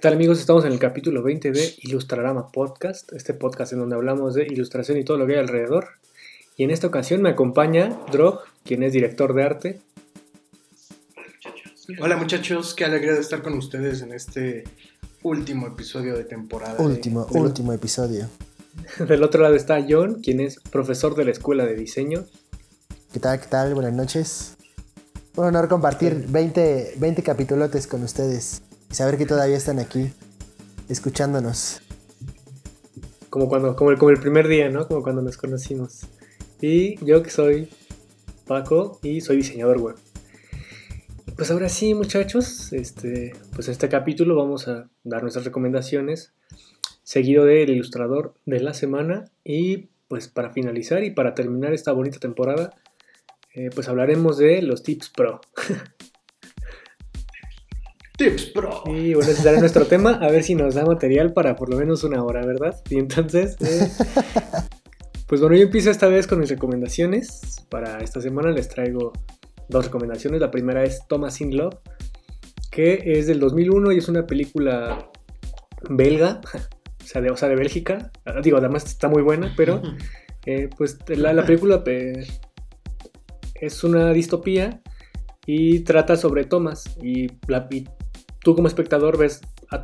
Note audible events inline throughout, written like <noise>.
tal amigos? Estamos en el capítulo 20 de Ilustrarama Podcast, este podcast en donde hablamos de ilustración y todo lo que hay alrededor. Y en esta ocasión me acompaña Drog, quien es director de arte. Hola muchachos, qué alegría de estar con ustedes en este último episodio de temporada. Último, de- último episodio. <laughs> Del otro lado está John, quien es profesor de la escuela de diseño. ¿Qué tal? ¿Qué tal? Buenas noches. Un honor compartir 20, 20 capitulotes con ustedes y saber que todavía están aquí escuchándonos. Como, cuando, como, el, como el primer día, ¿no? Como cuando nos conocimos. Y yo que soy Paco y soy diseñador web. Pues ahora sí, muchachos, este, pues en este capítulo vamos a dar nuestras recomendaciones, seguido del ilustrador de la semana. Y pues para finalizar y para terminar esta bonita temporada, eh, pues hablaremos de los tips pro. <laughs> Tips Pro. Y bueno, ese será nuestro tema, a ver si nos da material para por lo menos una hora, ¿verdad? Y entonces, eh, <laughs> pues bueno, yo empiezo esta vez con mis recomendaciones. Para esta semana les traigo dos recomendaciones. La primera es Thomas in Love, que es del 2001 y es una película belga, <laughs> o sea, de, o sea, de Bélgica. Ah, Digo, además está muy buena, pero <laughs> eh, pues la, la película eh, es una distopía y trata sobre Thomas y, la- y tú como espectador ves,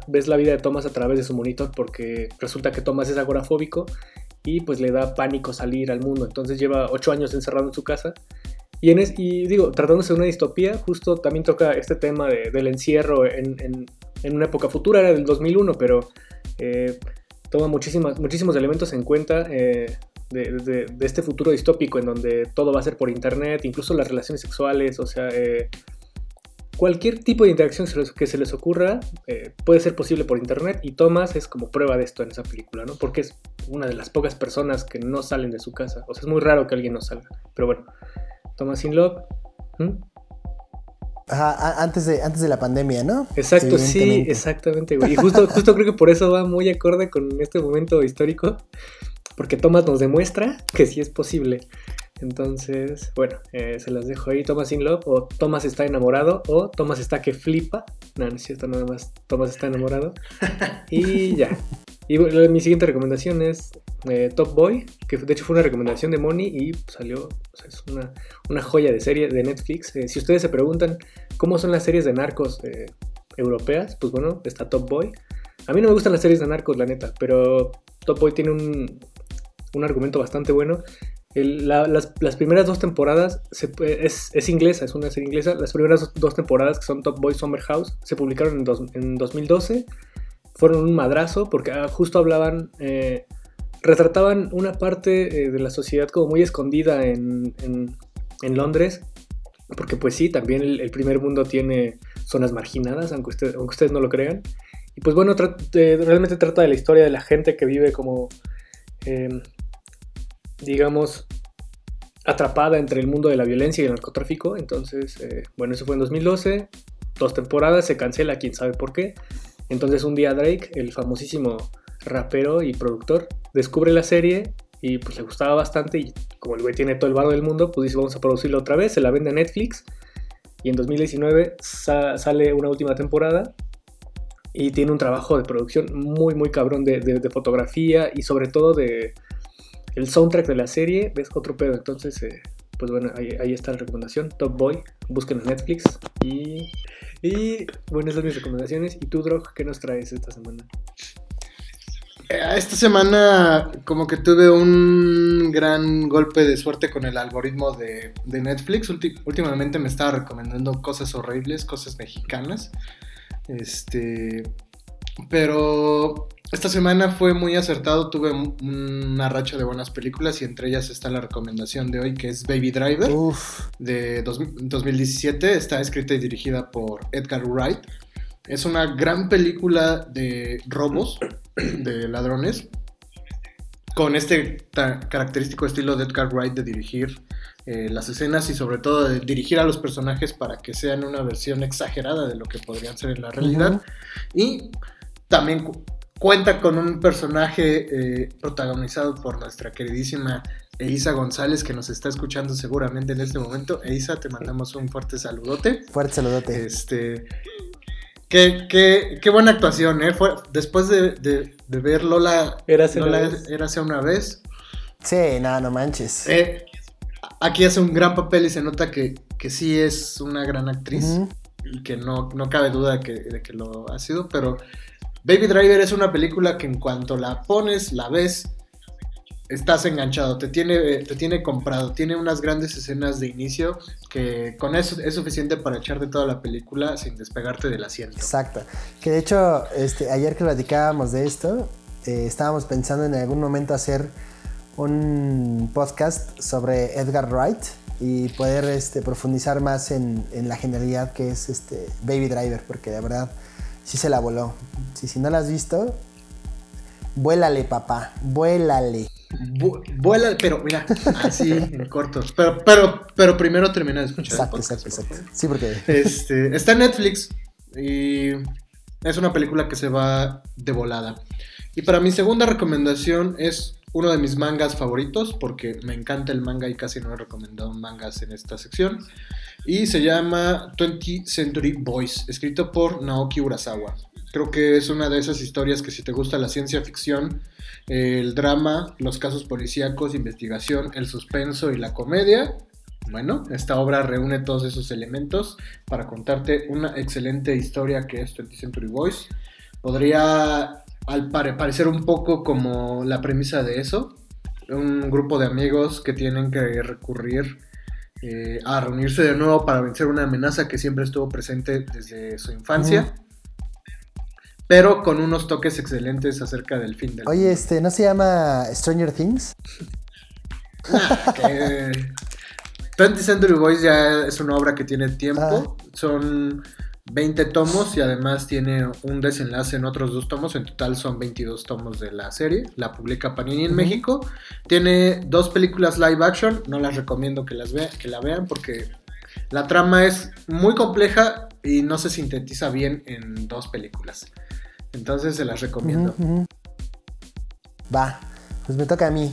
ves la vida de Thomas a través de su monitor porque resulta que Thomas es agorafóbico y pues le da pánico salir al mundo. Entonces lleva ocho años encerrado en su casa. Y, en es- y digo, tratándose de una distopía, justo también toca este tema de- del encierro en, en- en una época futura, era del 2001, pero eh, toma muchísimas, muchísimos elementos en cuenta eh, de, de- de este futuro distópico en donde todo va a ser por internet, incluso las relaciones sexuales, o sea, eh, cualquier tipo de interacción que se les ocurra eh, puede ser posible por internet y Thomas es como prueba de esto en esa película, ¿no? Porque es una de las pocas personas que no salen de su casa, o sea, es muy raro que alguien no salga, pero bueno, Thomas in Love. ¿Mm? Ajá, antes de, antes de la pandemia, ¿no? Exacto, sí, exactamente, güey. Y <laughs> justo, justo creo que por eso va muy acorde con este momento histórico, porque Thomas nos demuestra que sí es posible. Entonces, bueno, eh, se las dejo ahí. Thomas in Love, o Thomas está enamorado, o Thomas está que flipa. No, no es cierto, nada más. Thomas está enamorado. <laughs> Y ya. Y bueno, mi siguiente recomendación es eh, Top Boy, que de hecho fue una recomendación de Moni y salió, o sea, es una, una joya de serie de Netflix. Eh, si ustedes se preguntan cómo son las series de narcos eh, europeas, pues bueno, está Top Boy. A mí no me gustan las series de narcos, la neta, pero Top Boy tiene un, un argumento bastante bueno. El- la- las, las primeras dos temporadas se es, es inglesa, es una serie inglesa. Las primeras dos, dos temporadas, que son Top Boy Summer House, se publicaron en, dos- en 2012. Fueron un madrazo porque ah, justo hablaban, eh, retrataban una parte eh, de la sociedad como muy escondida en, en- en Londres. Porque pues sí, también el, el primer mundo tiene zonas marginadas, aunque, usted- aunque ustedes no lo crean. Y pues bueno, tra- eh, realmente trata de la historia de la gente que vive como, eh, digamos, atrapada entre el mundo de la violencia y el narcotráfico. Entonces, eh, bueno, eso fue en 2012. Dos temporadas, se cancela, quién sabe por qué. Entonces un día Drake, el famosísimo rapero y productor, descubre la serie y pues le gustaba bastante y como el güey tiene todo el barro del mundo, pues dice vamos a producirla otra vez, se la vende a Netflix y en 2019 sa- sale una última temporada y tiene un trabajo de producción muy muy cabrón de fotografía y sobre todo de el soundtrack de la serie, ves otro pedo, entonces eh, pues bueno, ahí, ahí está la recomendación, Top Boy, busquen en Netflix y, y bueno, esas son mis recomendaciones y tú Drog, ¿qué nos traes esta semana? Eh, Esta semana como que tuve un gran golpe de suerte con el algoritmo de, de Netflix. Últimamente me estaba recomendando cosas horribles, cosas mexicanas. Este, pero esta semana fue muy acertado. Tuve un- una racha de buenas películas y entre ellas está la recomendación de hoy que es Baby Driver Uf, de dos- 2017. Está escrita y dirigida por Edgar Wright. Es una gran película de robos, de ladrones, con este característico estilo de Edgar Wright de dirigir eh, las escenas y sobre todo de dirigir a los personajes para que sean una versión exagerada de lo que podrían ser en la realidad. Y también cuenta con un personaje eh, protagonizado por nuestra queridísima Elisa González, que nos está escuchando seguramente en este momento. Elisa, te mandamos un fuerte saludote. fuerte saludote. Este. Qué, qué, qué buena actuación, ¿eh? Fue, después de, de, de ver Lola, Érase una Lola vez. Érase una vez, Sí, no, no manches. eh, aquí hace un gran papel y se nota que, que sí es una gran actriz y que no, no cabe duda que, de que lo ha sido, pero Baby Driver es una película que en cuanto la pones, la ves, estás enganchado, te tiene, te tiene comprado, tiene unas grandes escenas de inicio que con eso es suficiente para echarte toda la película sin despegarte del asiento. Exacto. Que de hecho, este, ayer que platicábamos de esto, eh, estábamos pensando en algún momento hacer un podcast sobre Edgar Wright y poder este, profundizar más en, la genialidad que es este Baby Driver, porque de verdad sí se la voló. Si, si no la has visto, vuélale, papá, vuélale. Vu- vuela, pero mira, así <laughs> en corto. Pero, pero, pero primero termina de escuchar. el Exacto, podcast, exacto, exacto. Sí, porque Este, está en Netflix y es una película que se va de volada. Y para mi segunda recomendación es uno de mis mangas favoritos porque me encanta el manga y casi no he recomendado mangas en esta sección. Y se llama 20th Century Boys, escrito por Naoki Urasawa. Creo que es una de esas historias que si te gusta la ciencia ficción, el drama, los casos policíacos, investigación, el suspenso y la comedia, bueno, esta obra reúne todos esos elementos para contarte una excelente historia que es 20th Century Boys. Podría al pare- parecer un poco como la premisa de eso, un grupo de amigos que tienen que recurrir eh, a reunirse de nuevo para vencer una amenaza que siempre estuvo presente desde su infancia, pero con unos toques excelentes acerca del fin del Oye, este, ¿no se llama Stranger Things? que <laughs> 20th Century Boys ya es una obra que tiene tiempo. Ah. Son 20 tomos y además tiene un desenlace en otros dos tomos. En total son 22 tomos de la serie. La publica Panini en. México. Tiene dos películas live action. No las recomiendo que, las vea- que la vean porque la trama es muy compleja y no se sintetiza bien en dos películas. Entonces se las recomiendo. Va, pues me toca a mí.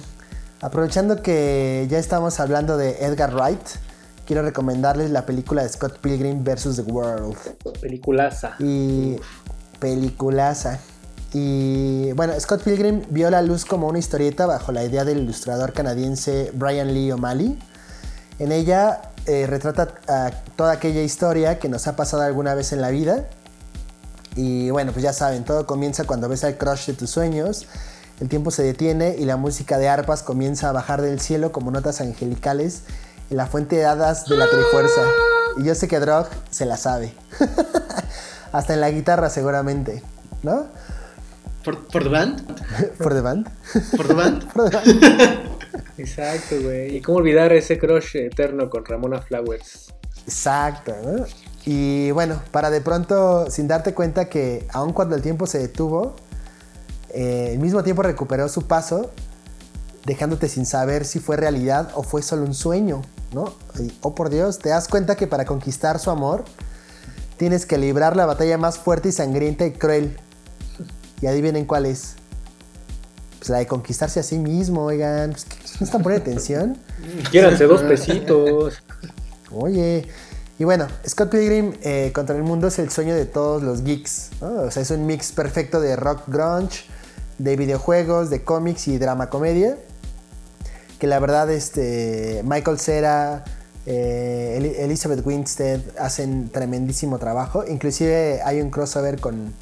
Aprovechando que ya estamos hablando de Edgar Wright, quiero recomendarles la película de Scott Pilgrim vs. The World. Peliculaza. Y peliculaza. Y bueno, Scott Pilgrim vio la luz como una historieta bajo la idea del ilustrador canadiense Brian Lee O'Malley. En ella eh, retrata ah, toda aquella historia que nos ha pasado alguna vez en la vida. Y bueno, pues ya saben, todo comienza cuando ves al crush de tus sueños. El tiempo se detiene y la música de arpas comienza a bajar del cielo como notas angelicales la fuente de hadas de la Trifuerza. Y yo sé que Drog se la sabe. <laughs> Hasta en la guitarra seguramente, ¿no? ¿For, for the band? <laughs> For the band. ¿For the band? <laughs> For the band. Exacto, güey. ¿Y cómo olvidar ese crush eterno con Ramona Flowers? Exacto, ¿no? Y bueno, para de pronto, sin darte cuenta que aun cuando el tiempo se detuvo, eh, el mismo tiempo recuperó su paso, dejándote sin saber si fue realidad o fue solo un sueño, ¿no? Y, oh por Dios, te das cuenta que para conquistar su amor tienes que librar la batalla más fuerte y sangrienta y cruel. Y adivinen cuál es. Pues la de conquistarse a sí mismo, oigan. Pues, ¿qué- ¿No están poniendo atención? <laughs> Quiéranse dos pesitos. Oye, y bueno, Scott Pilgrim eh, contra el mundo es el sueño de todos los geeks. ¿no? O sea, es un mix perfecto de rock grunge, de videojuegos, de cómics y drama comedia. Que la verdad, este, Michael Cera, eh, Eli- Elizabeth Winstead hacen tremendísimo trabajo. Inclusive hay un crossover con...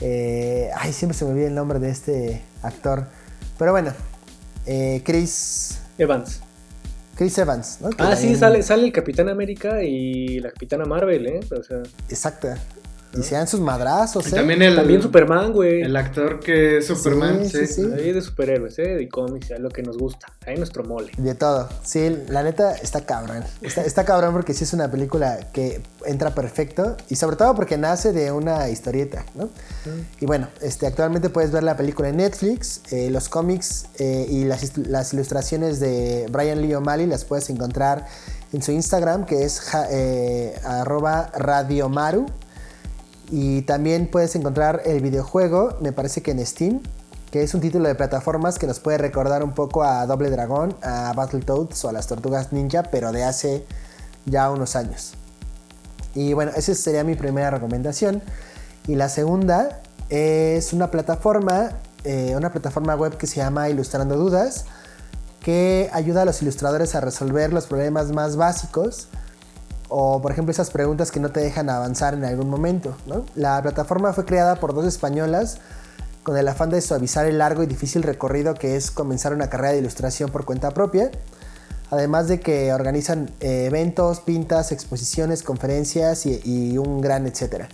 eh, ay, siempre se me olvida el nombre de este actor. Pero bueno, eh, Chris... Evans. Chris Evans, ¿no? Que Ah, sí, sale, sale el Capitán América y la Capitana Marvel, ¿eh? O sea, Exacto. Y se dan sus madrazos, Y ¿eh? también el, también Superman, güey. el actor que es Superman, Sí, sí. sí, sí. Ahí de superhéroes, ¿eh? De cómics, ya lo que nos gusta. Ahí nuestro mole. De todo. Sí, la neta está cabrón. Está, está cabrón porque sí es una película que entra perfecto. Y sobre todo porque nace de una historieta, ¿no? Y bueno, este, actualmente puedes ver la película en Netflix. eh, los cómics eh, y las, las ilustraciones de Brian Lee O'Malley las puedes encontrar en su Instagram, que es ja- eh, arroba radiomaru. Y también puedes encontrar el videojuego, me parece que en Steam, que es un título de plataformas que nos puede recordar un poco a Doble Dragón, a Battletoads o a las Tortugas Ninja, pero de hace ya unos años. Y bueno, esa sería mi primera recomendación. Y la segunda es una plataforma, eh, una plataforma web que se llama Ilustrando Dudas, que ayuda a los ilustradores a resolver los problemas más básicos o por ejemplo esas preguntas que no te dejan avanzar en algún momento. La plataforma fue creada por dos españolas con el afán de suavizar el largo y difícil recorrido que es comenzar una carrera de ilustración por cuenta propia. Además de que organizan eh, eventos, pintas, exposiciones, conferencias y, un gran etcétera.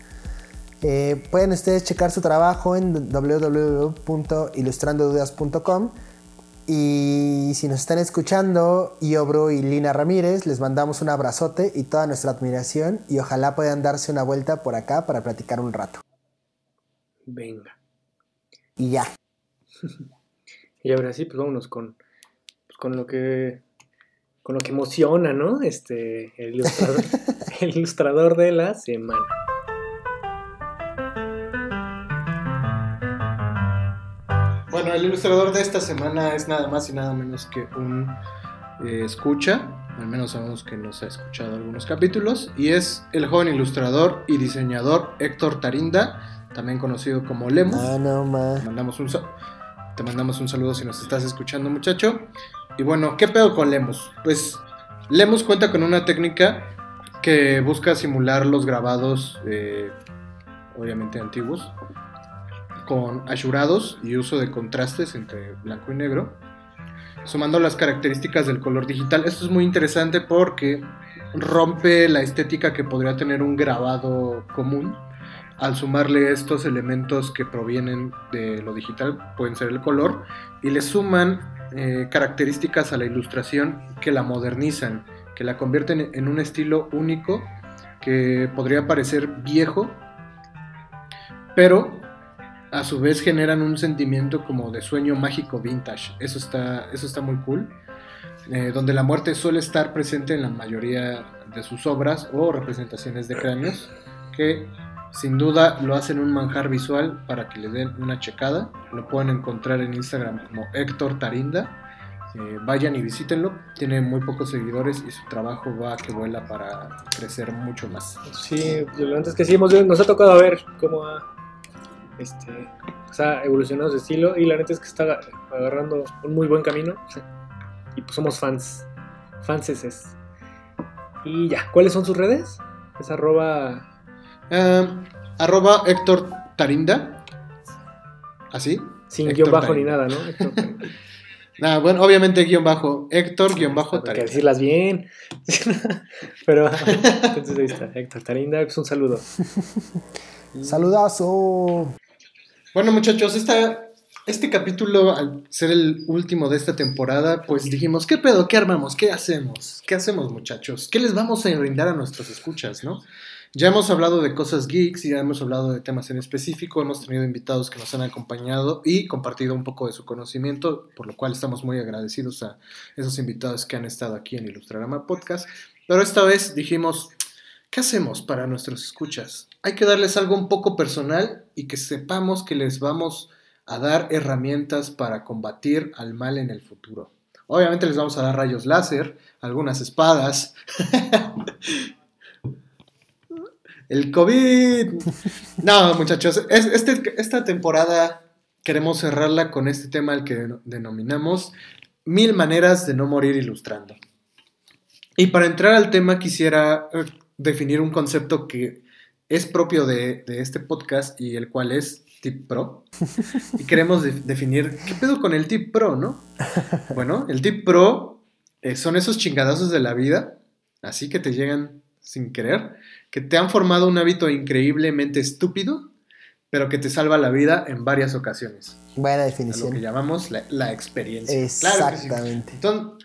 Eh, pueden ustedes checar su trabajo en www.ilustrandodudas.com y si nos están escuchando, Iobro y Lina Ramírez, les mandamos un abrazote y toda nuestra admiración y ojalá puedan darse una vuelta por acá para platicar un rato. Venga. Y ya. <laughs> y ahora sí, pues vámonos con, pues con lo que con lo que emociona, ¿no? Este, el ilustrador, <laughs> el ilustrador de la semana. El ilustrador de esta semana es nada más y nada menos que un eh, escucha, al menos sabemos que nos ha escuchado algunos capítulos, y es el joven ilustrador y diseñador Héctor Tarinda, también conocido como Lemus. Ah, no, ma. Te mandamos un, te mandamos un saludo si nos estás escuchando, muchacho. Y bueno, ¿qué pedo con Lemus? Pues Lemus cuenta con una técnica que busca simular los grabados, eh, obviamente antiguos, con ayurados y uso de contrastes entre blanco y negro, sumando las características del color digital. Esto es muy interesante porque rompe la estética que podría tener un grabado común al sumarle estos elementos que provienen de lo digital, pueden ser el color, y le suman eh, características a la ilustración que la modernizan, que la convierten en un estilo único que podría parecer viejo, pero a su vez generan un sentimiento como de sueño mágico vintage. Eso está, eso está muy cool. Eh, donde la muerte suele estar presente en la mayoría de sus obras o representaciones de cráneos, que sin duda lo hacen un manjar visual para que le den una checada. Lo pueden encontrar en Instagram como Héctor Tarinda. Eh, vayan y visítenlo. Tiene muy pocos seguidores y su trabajo va que vuela para crecer mucho más. Sí, lo antes que sí, nos ha tocado ver cómo ha este, ha evolucionado su estilo y la neta es que está agarrando un muy buen camino y pues somos fans, fans es. Y ya, ¿cuáles son sus redes? Es arroba... Em, arroba Héctor Tarinda. ¿Así? Sin guion bajo ni nada, ¿no? Ah, <laughs> bueno, obviamente guion bajo, Héctor guion bajo Tarinda. Hay que decirlas bien. <laughs> Pero entonces ahí está, Héctor Tarinda, pues un saludo. <laughs> Saludazo. Bueno, muchachos, esta, este capítulo, al ser el último de esta temporada, pues dijimos, ¿qué pedo? ¿Qué armamos? ¿Qué hacemos? ¿Qué hacemos, muchachos? ¿Qué les vamos a brindar a nuestros escuchas, no? Ya hemos hablado de cosas geeks ya hemos hablado de temas en específico, hemos tenido invitados que nos han acompañado y compartido un poco de su conocimiento, por lo cual estamos muy agradecidos a esos invitados que han estado aquí en Ilustrarama Podcast. Pero esta vez dijimos, ¿qué hacemos para nuestros escuchas? hay que darles algo un poco personal y que sepamos que les vamos a dar herramientas para combatir al mal en el futuro. Obviamente les vamos a dar rayos láser, algunas espadas. <laughs> el COVID. No, muchachos, este, esta temporada queremos cerrarla con este tema al que denominamos mil maneras de no morir ilustrando. Y para entrar al tema quisiera eh, definir un concepto que es propio de, este podcast y el cual es Tip Pro. Y <laughs> queremos definir qué pedo con el Tip Pro, ¿no? Bueno, el Tip Pro eh, son esos chingadazos de la vida, así que te llegan sin querer, que te han formado un hábito increíblemente estúpido, pero que te salva la vida en varias ocasiones. Buena definición. lo que llamamos la, experiencia. Exactamente. entonces,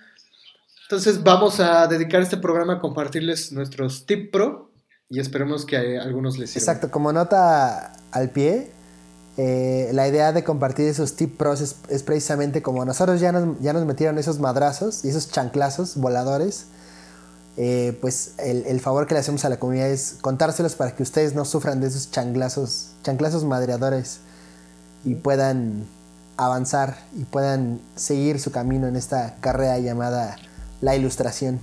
vamos a dedicar este programa a compartirles nuestros Tip Pro y esperemos que algunos les sirva. Exacto, como nota al pie, eh, la idea de compartir esos tip pros es, precisamente como nosotros ya nos, ya nos metieron esos madrazos y esos chanclazos voladores. Eh, pues el, favor que le hacemos a la comunidad es contárselos para que ustedes no sufran de esos chanclazos, chanclazos madreadores y puedan avanzar y puedan seguir su camino en esta carrera llamada la ilustración.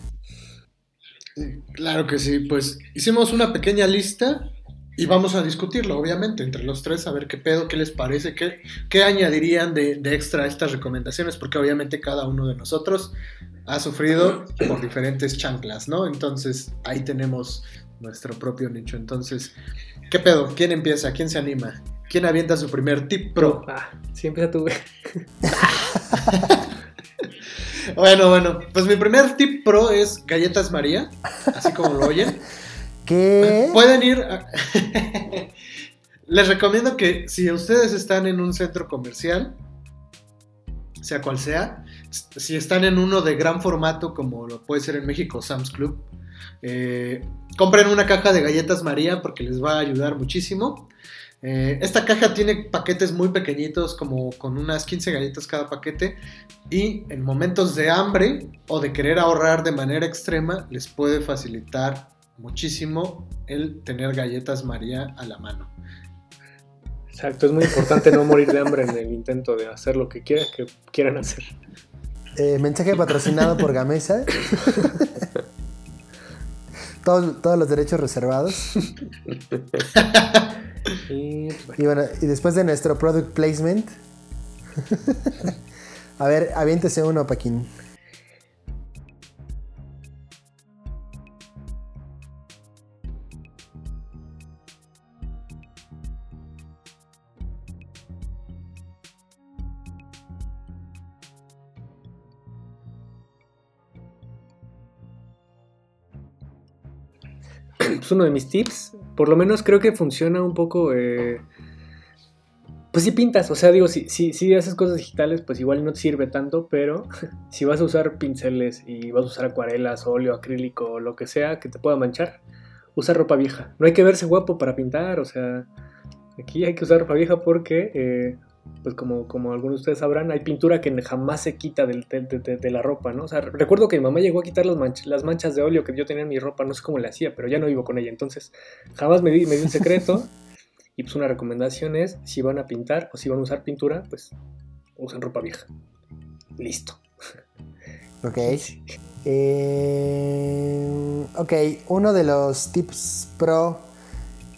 Claro que sí, pues hicimos una pequeña lista y vamos a discutirlo, obviamente, entre los tres, a ver qué pedo, qué les parece, qué, qué añadirían de, de extra a estas recomendaciones, porque obviamente cada uno de nosotros ha sufrido por diferentes chanclas, ¿no? Entonces ahí tenemos nuestro propio nicho. Entonces, ¿qué pedo? ¿Quién empieza? ¿Quién se anima? ¿Quién avienta su primer tip pro? Ah, sí, empieza tú, güey. <laughs> Bueno, bueno, pues mi primer tip pro es galletas María, así como lo oyen. ¿Qué? Pueden ir. a- <laughs> Les recomiendo que si ustedes están en un centro comercial, sea cual sea, si están en uno de gran formato como lo puede ser en México Sam's Club, eh, compren una caja de galletas María porque les va a ayudar muchísimo. Eh, esta caja tiene paquetes muy pequeñitos, como con unas 15 galletas cada paquete, y en momentos de hambre o de querer ahorrar de manera extrema, les puede facilitar muchísimo el tener galletas María a la mano. Exacto, es muy importante no morir de hambre en el intento de hacer lo que quiera, que quieran hacer. Eh, mensaje patrocinado por Gamesa. <laughs> todos, todos los derechos reservados. <laughs> Y, pues, Y bueno, y después de nuestro product placement. <laughs> A ver, aviéntese uno, Paquín. Pues uno de mis tips, por lo menos creo que funciona un poco. eh, pues si pintas, o sea, digo, si, si, si haces cosas digitales, pues igual no te sirve tanto, pero <laughs> si vas a usar pinceles y vas a usar acuarelas, óleo, acrílico lo que sea que te pueda manchar, usa ropa vieja. No hay que verse guapo para pintar, o sea, aquí hay que usar ropa vieja porque, eh, pues como, como algunos de ustedes sabrán, hay pintura que jamás se quita del- de, de- de- de la ropa, ¿no? O sea, recuerdo que mi mamá llegó a quitar las, manch- las manchas de óleo que yo tenía en mi ropa, no sé cómo le hacía, pero ya no vivo con ella, entonces jamás me di, me di un secreto. <laughs> Y pues una recomendación es, si van a pintar o si van a usar pintura, pues usen ropa vieja. Listo. <laughs> Ok. Eh, ok, uno de los tips pro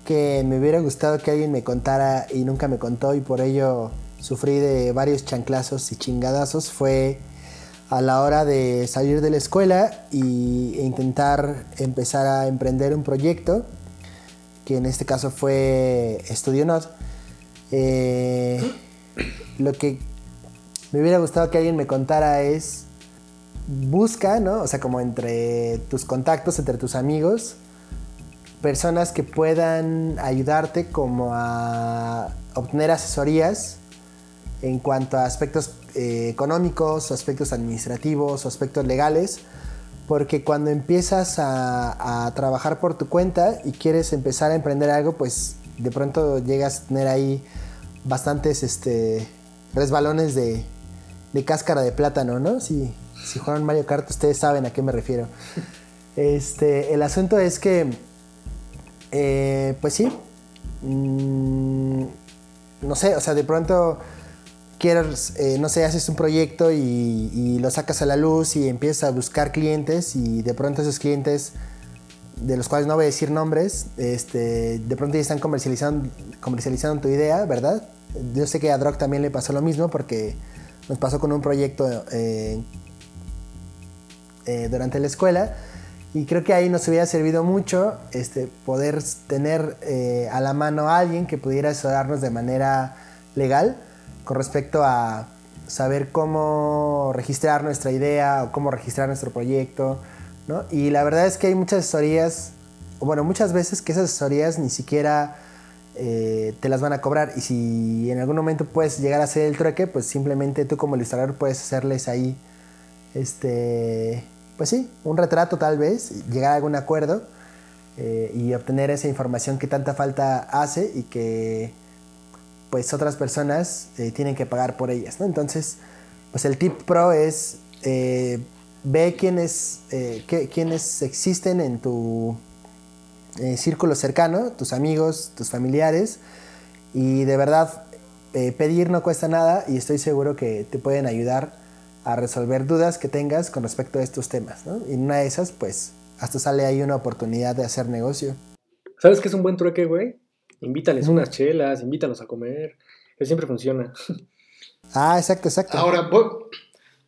que me hubiera gustado que alguien me contara y nunca me contó y por ello sufrí de varios chanclazos y chingadazos fue a la hora de salir de la escuela e intentar empezar a emprender un proyecto que en este caso fue Studionot. Eh, lo que me hubiera gustado que alguien me contara es busca, ¿no? O sea, como entre tus contactos, entre tus amigos, personas que puedan ayudarte como a obtener asesorías en cuanto a aspectos eh, económicos, aspectos administrativos, aspectos legales, porque cuando empiezas a, a trabajar por tu cuenta y quieres empezar a emprender algo, pues de pronto llegas a tener ahí bastantes este, resbalones de, de cáscara de plátano, ¿no? Si, si juegan Mario Kart, ustedes saben a qué me refiero. Este, el asunto es que, eh, pues sí, mm, no sé, o sea, de pronto quieres, eh, no sé, haces un proyecto y, lo sacas a la luz y empiezas a buscar clientes y de pronto esos clientes, de los cuales no voy a decir nombres, este, de pronto ya están comercializando, comercializando tu idea, ¿verdad? Yo sé que a Drog también le pasó lo mismo porque nos pasó con un proyecto eh, eh, durante la escuela y creo que ahí nos hubiera servido mucho este, poder tener a la mano a alguien que pudiera asesorarnos de manera legal con respecto a saber cómo registrar nuestra idea o cómo registrar nuestro proyecto, ¿no? Y la verdad es que hay muchas asesorías, o bueno, muchas veces que esas asesorías ni siquiera eh, te las van a cobrar y si en algún momento puedes llegar a hacer el trueque, pues simplemente tú como ilustrador puedes hacerles ahí, este, pues sí, un retrato tal vez, llegar a algún acuerdo eh, y obtener esa información que tanta falta hace y que pues otras personas eh, tienen que pagar por ellas, ¿no? Entonces, pues el tip pro es eh, ve quiénes, eh, qué- quiénes existen en tu círculo cercano, tus amigos, tus familiares, y de verdad pedir no cuesta nada y estoy seguro que te pueden ayudar a resolver dudas que tengas con respecto a estos temas, ¿no? Y en una de esas, pues hasta sale ahí una oportunidad de hacer negocio. ¿Sabes qué es un buen trueque, güey? Invítales unas chelas, invítalos a comer. Que siempre funciona. Ah, exacto, exacto. Ahora, voy-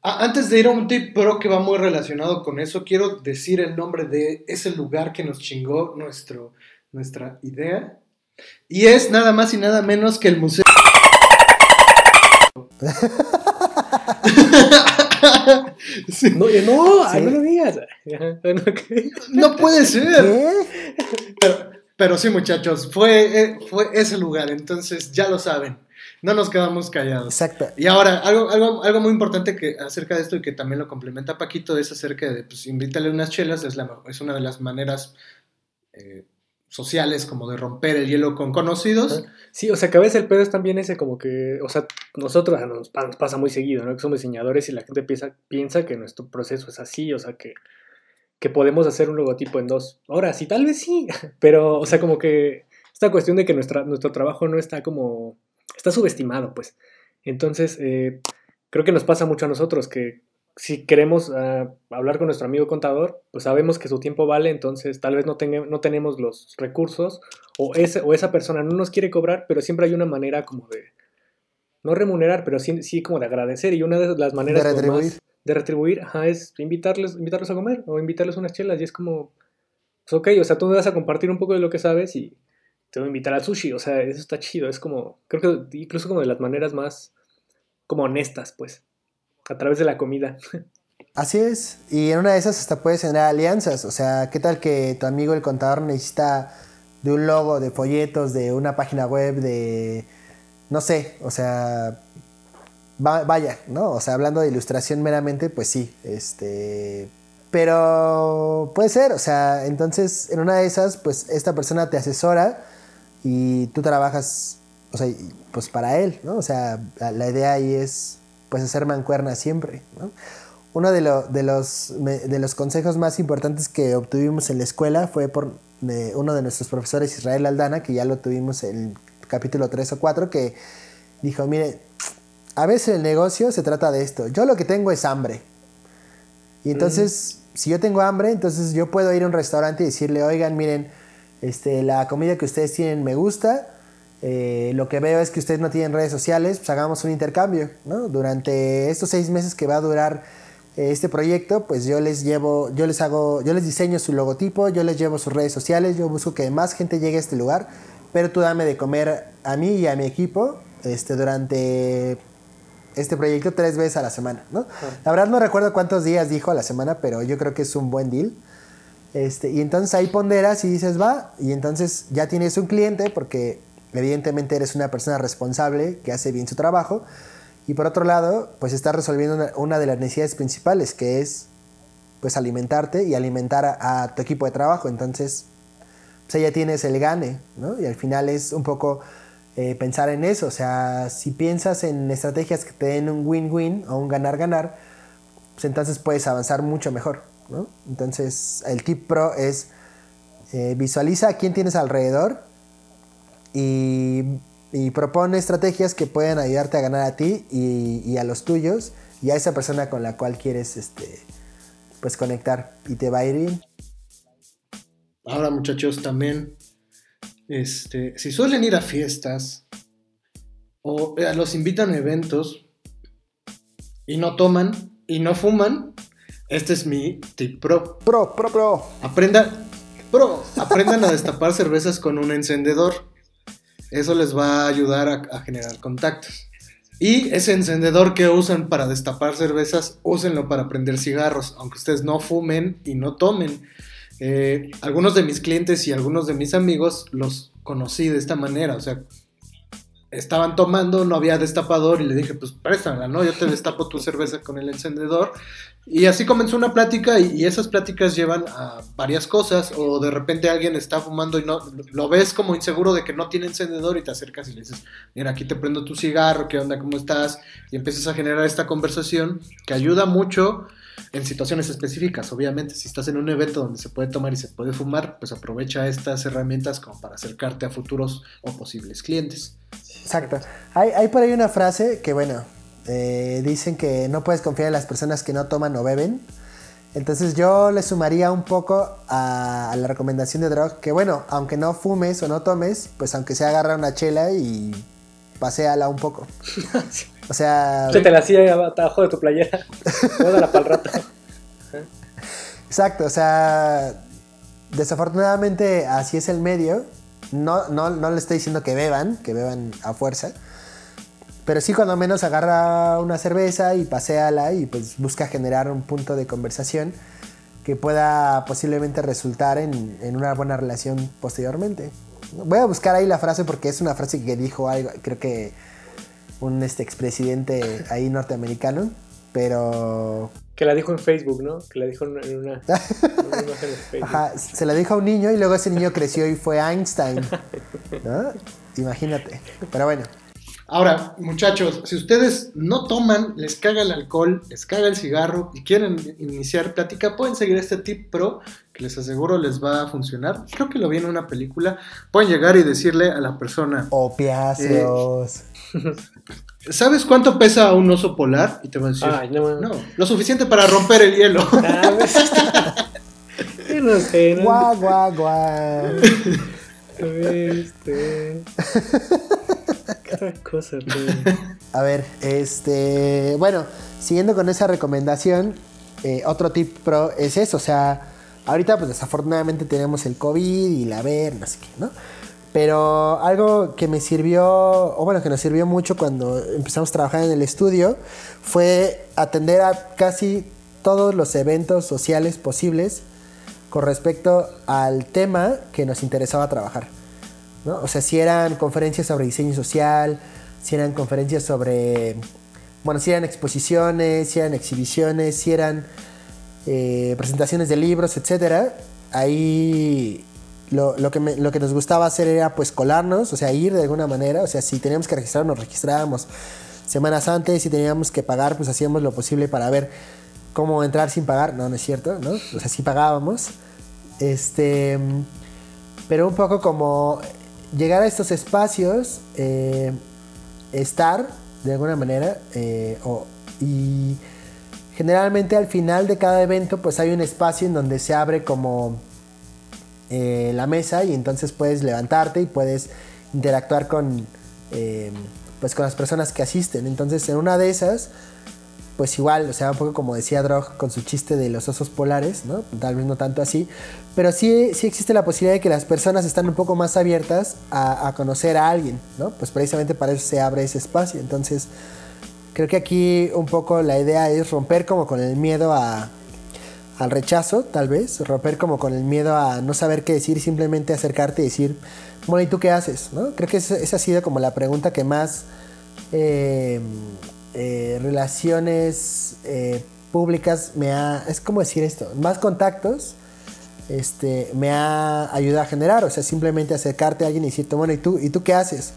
a- antes de ir a un tip pro que va muy relacionado con eso, quiero decir el nombre de ese lugar que nos chingó nuestro, nuestra idea. Y es nada más y nada menos que el museo. <laughs> Sí, No, no, Sí. no lo digas. No puede ser. ¿Qué? Pero, pero sí, muchachos, fue, eh, fue ese lugar, entonces ya lo saben. No nos quedamos callados. Exacto. Y ahora, algo, algo, algo muy importante que acerca de esto y que también lo complementa Paquito es acerca de, pues, invítale unas chelas, es, la, es una de las maneras eh, sociales como de romper el hielo con conocidos. Sí, o sea, que a veces el pedo es también ese como que, o sea, nosotros nos, nos pasa muy seguido, ¿no? Que somos diseñadores y la gente piensa, piensa que nuestro proceso es así, o sea, que, que podemos hacer un logotipo en dos horas y tal vez sí, <laughs> pero, o sea, como que esta cuestión de que nuestra, nuestro trabajo no está como, está subestimado, pues. Entonces, eh, creo que nos pasa mucho a nosotros que si queremos ah, hablar con nuestro amigo contador, pues sabemos que su tiempo vale, entonces tal vez no, tenga- no tenemos los recursos o, ese, o esa persona no nos quiere cobrar, pero siempre hay una manera como de, no remunerar, pero sí, sí como de agradecer. Y una de las maneras De retribuir. más de retribuir ajá, es invitarles, invitarlos a comer o invitarles unas chelas. Y es como, pues ok, o sea, tú me vas a compartir un poco de lo que sabes y te voy a invitar al sushi. O sea, eso está chido. Es como, creo que incluso como de las maneras más como honestas, pues, a través de la comida. <laughs> Así es. Y en una de esas hasta puedes generar alianzas. O sea, ¿qué tal que tu amigo el contador necesita de un logo, de folletos, de una página web, de... No sé, o sea... va- vaya, ¿no? O sea, hablando de ilustración meramente, pues sí, este... Pero puede ser, o sea, entonces en una de esas, pues esta persona te asesora y tú trabajas, o sea, pues para él, ¿no? O sea, la, idea ahí es, pues hacer mancuerna siempre, ¿no? Uno de, lo- de los, de los consejos más importantes que obtuvimos en la escuela fue por uno de nuestros profesores, Israel Aldana, que ya lo tuvimos en el capítulo 3 o 4, que dijo, mire, a veces el negocio se trata de esto. Yo lo que tengo es hambre. Y entonces, si yo tengo hambre, entonces yo puedo ir a un restaurante y decirle, oigan, miren, este, la comida que ustedes tienen me gusta. eh, lo que veo es que ustedes no tienen redes sociales, pues hagamos un intercambio, ¿no? Durante estos seis meses que va a durar eh, este proyecto, pues yo les llevo, yo les hago, yo les diseño su logotipo, yo les llevo sus redes sociales, yo busco que más gente llegue a este lugar, pero tú dame de comer a mí y a mi equipo, este, durante este proyecto tres veces a la semana, ¿no? La verdad no recuerdo cuántos días dijo a la semana, pero yo creo que es un buen deal. Este, y entonces ahí ponderas y dices, va, y entonces ya tienes un cliente porque evidentemente eres una persona responsable que hace bien su trabajo. Y por otro lado, pues estás resolviendo una, una de las necesidades principales, que es pues alimentarte y alimentar a, a tu equipo de trabajo. Entonces, pues ahí ya tienes el gane, ¿no? Y al final es un poco eh, pensar en eso. O sea, si piensas en estrategias que te den un win-win o un ganar-ganar, pues entonces puedes avanzar mucho mejor, ¿no? Entonces, el tip pro es eh, visualiza a quién tienes alrededor y, propone estrategias que pueden ayudarte a ganar a ti y, y a los tuyos y a esa persona con la cual quieres este, pues conectar y te va a ir bien. Ahora, muchachos, también, este, si suelen ir a fiestas o eh, los invitan a eventos y no toman y no fuman, este es mi tip pro. Pro, pro, pro. Aprendan, pro, aprendan a destapar cervezas con un encendedor. Eso les va a ayudar a, a generar contactos. Y ese encendedor que usan para destapar cervezas, úsenlo para prender cigarros, aunque ustedes no fumen y no tomen. Eh, algunos de mis clientes y algunos de mis amigos los conocí de esta manera, o sea, estaban tomando, no había destapador y le dije, pues préstamela, ¿no? Yo te destapo tu cerveza con el encendedor. Y así comenzó una plática y, esas pláticas llevan a varias cosas o de repente alguien está fumando y no lo ves como inseguro de que no tiene encendedor y te acercas y le dices, mira, aquí te prendo tu cigarro, ¿qué onda? ¿Cómo estás? Y empiezas a generar esta conversación que ayuda mucho en situaciones específicas, obviamente. Si estás en un evento donde se puede tomar y se puede fumar, pues aprovecha estas herramientas como para acercarte a futuros o posibles clientes. Exacto. Hay, hay por ahí una frase que, bueno, eh, dicen que no puedes confiar en las personas que no toman o beben. Entonces yo le sumaría un poco a, a la recomendación de Drog, que bueno, aunque no fumes o no tomes, pues aunque sea agarra una chela y paséala un poco. <laughs> O sea... Se te la hacía abajo de tu playera. <laughs> Guárdala para el rato. Exacto, o sea, desafortunadamente así es el medio. No, no, no le estoy diciendo que beban, que beban a fuerza. Pero sí cuando menos agarra una cerveza y paséala y pues busca generar un punto de conversación que pueda posiblemente resultar en, en una buena relación posteriormente. Voy a buscar ahí la frase porque es una frase que dijo algo, creo que un este expresidente ahí norteamericano, pero Que la dijo en Facebook, ¿no? Que la dijo en una, en una <laughs> imagen de Facebook. Ajá, se la dijo a un niño y luego ese niño creció y fue Einstein. ¿no? Imagínate. Pero bueno, Ahora, muchachos, si ustedes no toman, les caga el alcohol, les caga el cigarro y quieren iniciar plática, pueden seguir este tip pro que les aseguro les va a funcionar. Creo que lo vi en una película. Pueden llegar y decirle a la persona, opiáceos. <laughs> ¿sabes cuánto pesa un oso polar? Y te va a decir, Ay, no, no, lo suficiente para romper el hielo. <laughs> Ah, no sé, ¿no? Guau, guau, guau. Este. ¿Qué otra cosa, tío? A ver, este. Bueno, siguiendo con esa recomendación, eh, otro tip pro es eso. O sea, ahorita, pues desafortunadamente tenemos el COVID y la ver, no sé qué, ¿no? Pero algo que me sirvió, o bueno, que nos sirvió mucho cuando empezamos a trabajar en el estudio, fue atender a casi todos los eventos sociales posibles con respecto al tema que nos interesaba trabajar. ¿no? O sea, si eran conferencias sobre diseño social, si eran conferencias sobre, bueno, si eran exposiciones, si eran exhibiciones, si eran eh, presentaciones de libros, etcétera, ahí lo, que nos gustaba hacer era pues colarnos, o sea, ir de alguna manera, o sea, si teníamos que registrar, nos registrábamos semanas antes, si teníamos que pagar, pues hacíamos lo posible para ver cómo entrar sin pagar, no, no es cierto, ¿no? O sea, sí pagábamos. Este, pero un poco como llegar a estos espacios, eh, estar de alguna manera, eh, o- y generalmente al final de cada evento pues hay un espacio en donde se abre como eh, la mesa y entonces puedes levantarte y puedes interactuar con, eh, pues con las personas que asisten. Entonces en una de esas, pues igual, o sea, un poco como decía Drog con su chiste de los osos polares, ¿no? Tal vez no tanto así, pero sí, sí existe la posibilidad de que las personas están un poco más abiertas a, a conocer a alguien, ¿no? Pues precisamente para eso se abre ese espacio. Entonces, creo que aquí un poco la idea es romper como con el miedo a, al rechazo, tal vez, romper como con el miedo a no saber qué decir, simplemente acercarte y decir, bueno, ¿y tú qué haces? ¿no? Creo que esa, ha sido como la pregunta que más eh, eh, relaciones eh, públicas me ha, es como decir esto, más contactos este, me ha ayudado a generar, o sea, simplemente acercarte a alguien y decirte, bueno, ¿y tú, ¿y tú qué haces?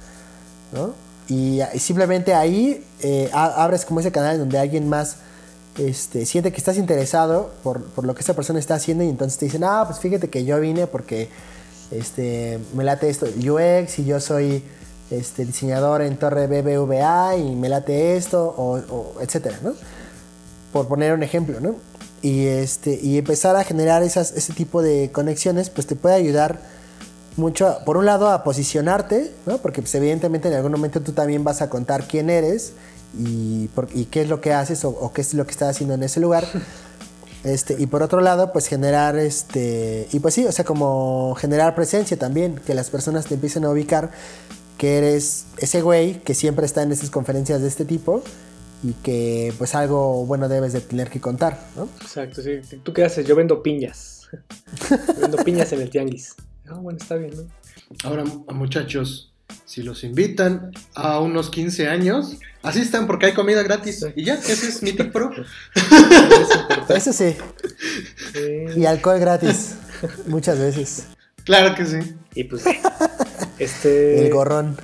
¿no? Y, y simplemente ahí eh, abres como ese canal donde alguien más este, siente que estás interesado por, por lo que esa persona está haciendo y entonces te dicen, ah, pues fíjate que yo vine porque este, me late esto, UX y yo soy este, diseñador en Torre BBVA y me late esto, o, o etcétera, ¿no? Por poner un ejemplo, ¿no? Y, este, y empezar a generar esas, ese tipo de conexiones, pues te puede ayudar mucho, por un lado, a posicionarte, ¿no? Porque pues, evidentemente en algún momento tú también vas a contar quién eres y, por- y qué es lo que haces o, o qué es lo que estás haciendo en ese lugar. <laughs> Este, y por otro lado, pues generar, este, y pues sí, o sea, como generar presencia también, que las personas te empiecen a ubicar que eres ese güey que siempre está en esas conferencias de este tipo y que pues algo bueno debes de tener que contar, ¿no? Exacto, sí. ¿Tú qué haces? Yo vendo piñas. <laughs> vendo piñas en el tianguis. Ah, bueno, está bien, ¿no? Ahora, muchachos, si los invitan a unos 15 años, asistan porque hay comida gratis. Sí. Y ya, ese es mi tip pro. <laughs> Eso sí, Sí. y alcohol gratis, muchas veces, Claro que sí. Y pues, <laughs> este... el gorrón.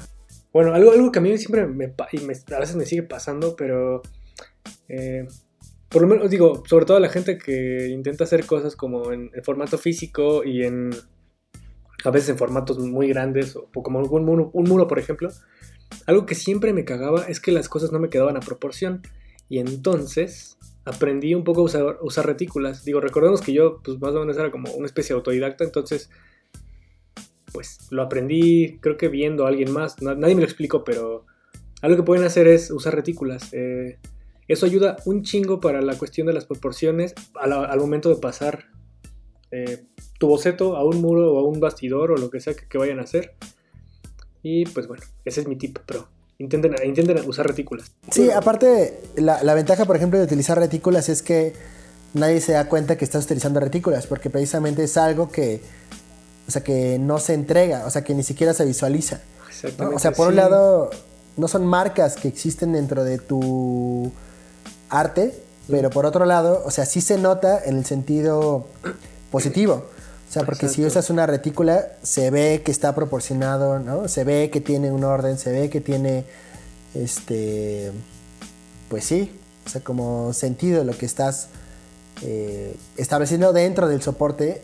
Bueno, algo, algo que a mí siempre me, pa- y me- a veces me sigue pasando, pero eh, por lo menos digo, sobre todo la gente que intenta hacer cosas como en, en formato físico y en a veces en formatos muy grandes o, como un muro, un muro, por ejemplo, algo que siempre me cagaba es que las cosas no me quedaban a proporción y entonces aprendí un poco a usar, usar retículas. Digo, recordemos que yo, pues más o menos era como una especie de autodidacta, entonces, pues lo aprendí, creo que viendo a alguien más. Nadie me lo explicó, pero algo que pueden hacer es usar retículas. Eh, eso ayuda un chingo para la cuestión de las proporciones al, momento de pasar eh, tu boceto a un muro o a un bastidor o lo que sea que, vayan a hacer. Y pues bueno, ese es mi tip, pero intenten, intenten usar retículas. Sí, aparte, la, la, ventaja, por ejemplo, de utilizar retículas es que nadie se da cuenta que estás utilizando retículas, porque precisamente es algo que, o sea, que no se entrega, o sea, que ni siquiera se visualiza. O sea, por un lado, no son marcas que existen dentro de tu arte, pero por otro lado, o sea, sí se nota en el sentido positivo. O sea, porque si usas una retícula, se ve que está proporcionado, ¿no? Se ve que tiene un orden, se ve que tiene, este, pues sí, o sea, como sentido lo que estás eh, estableciendo dentro del soporte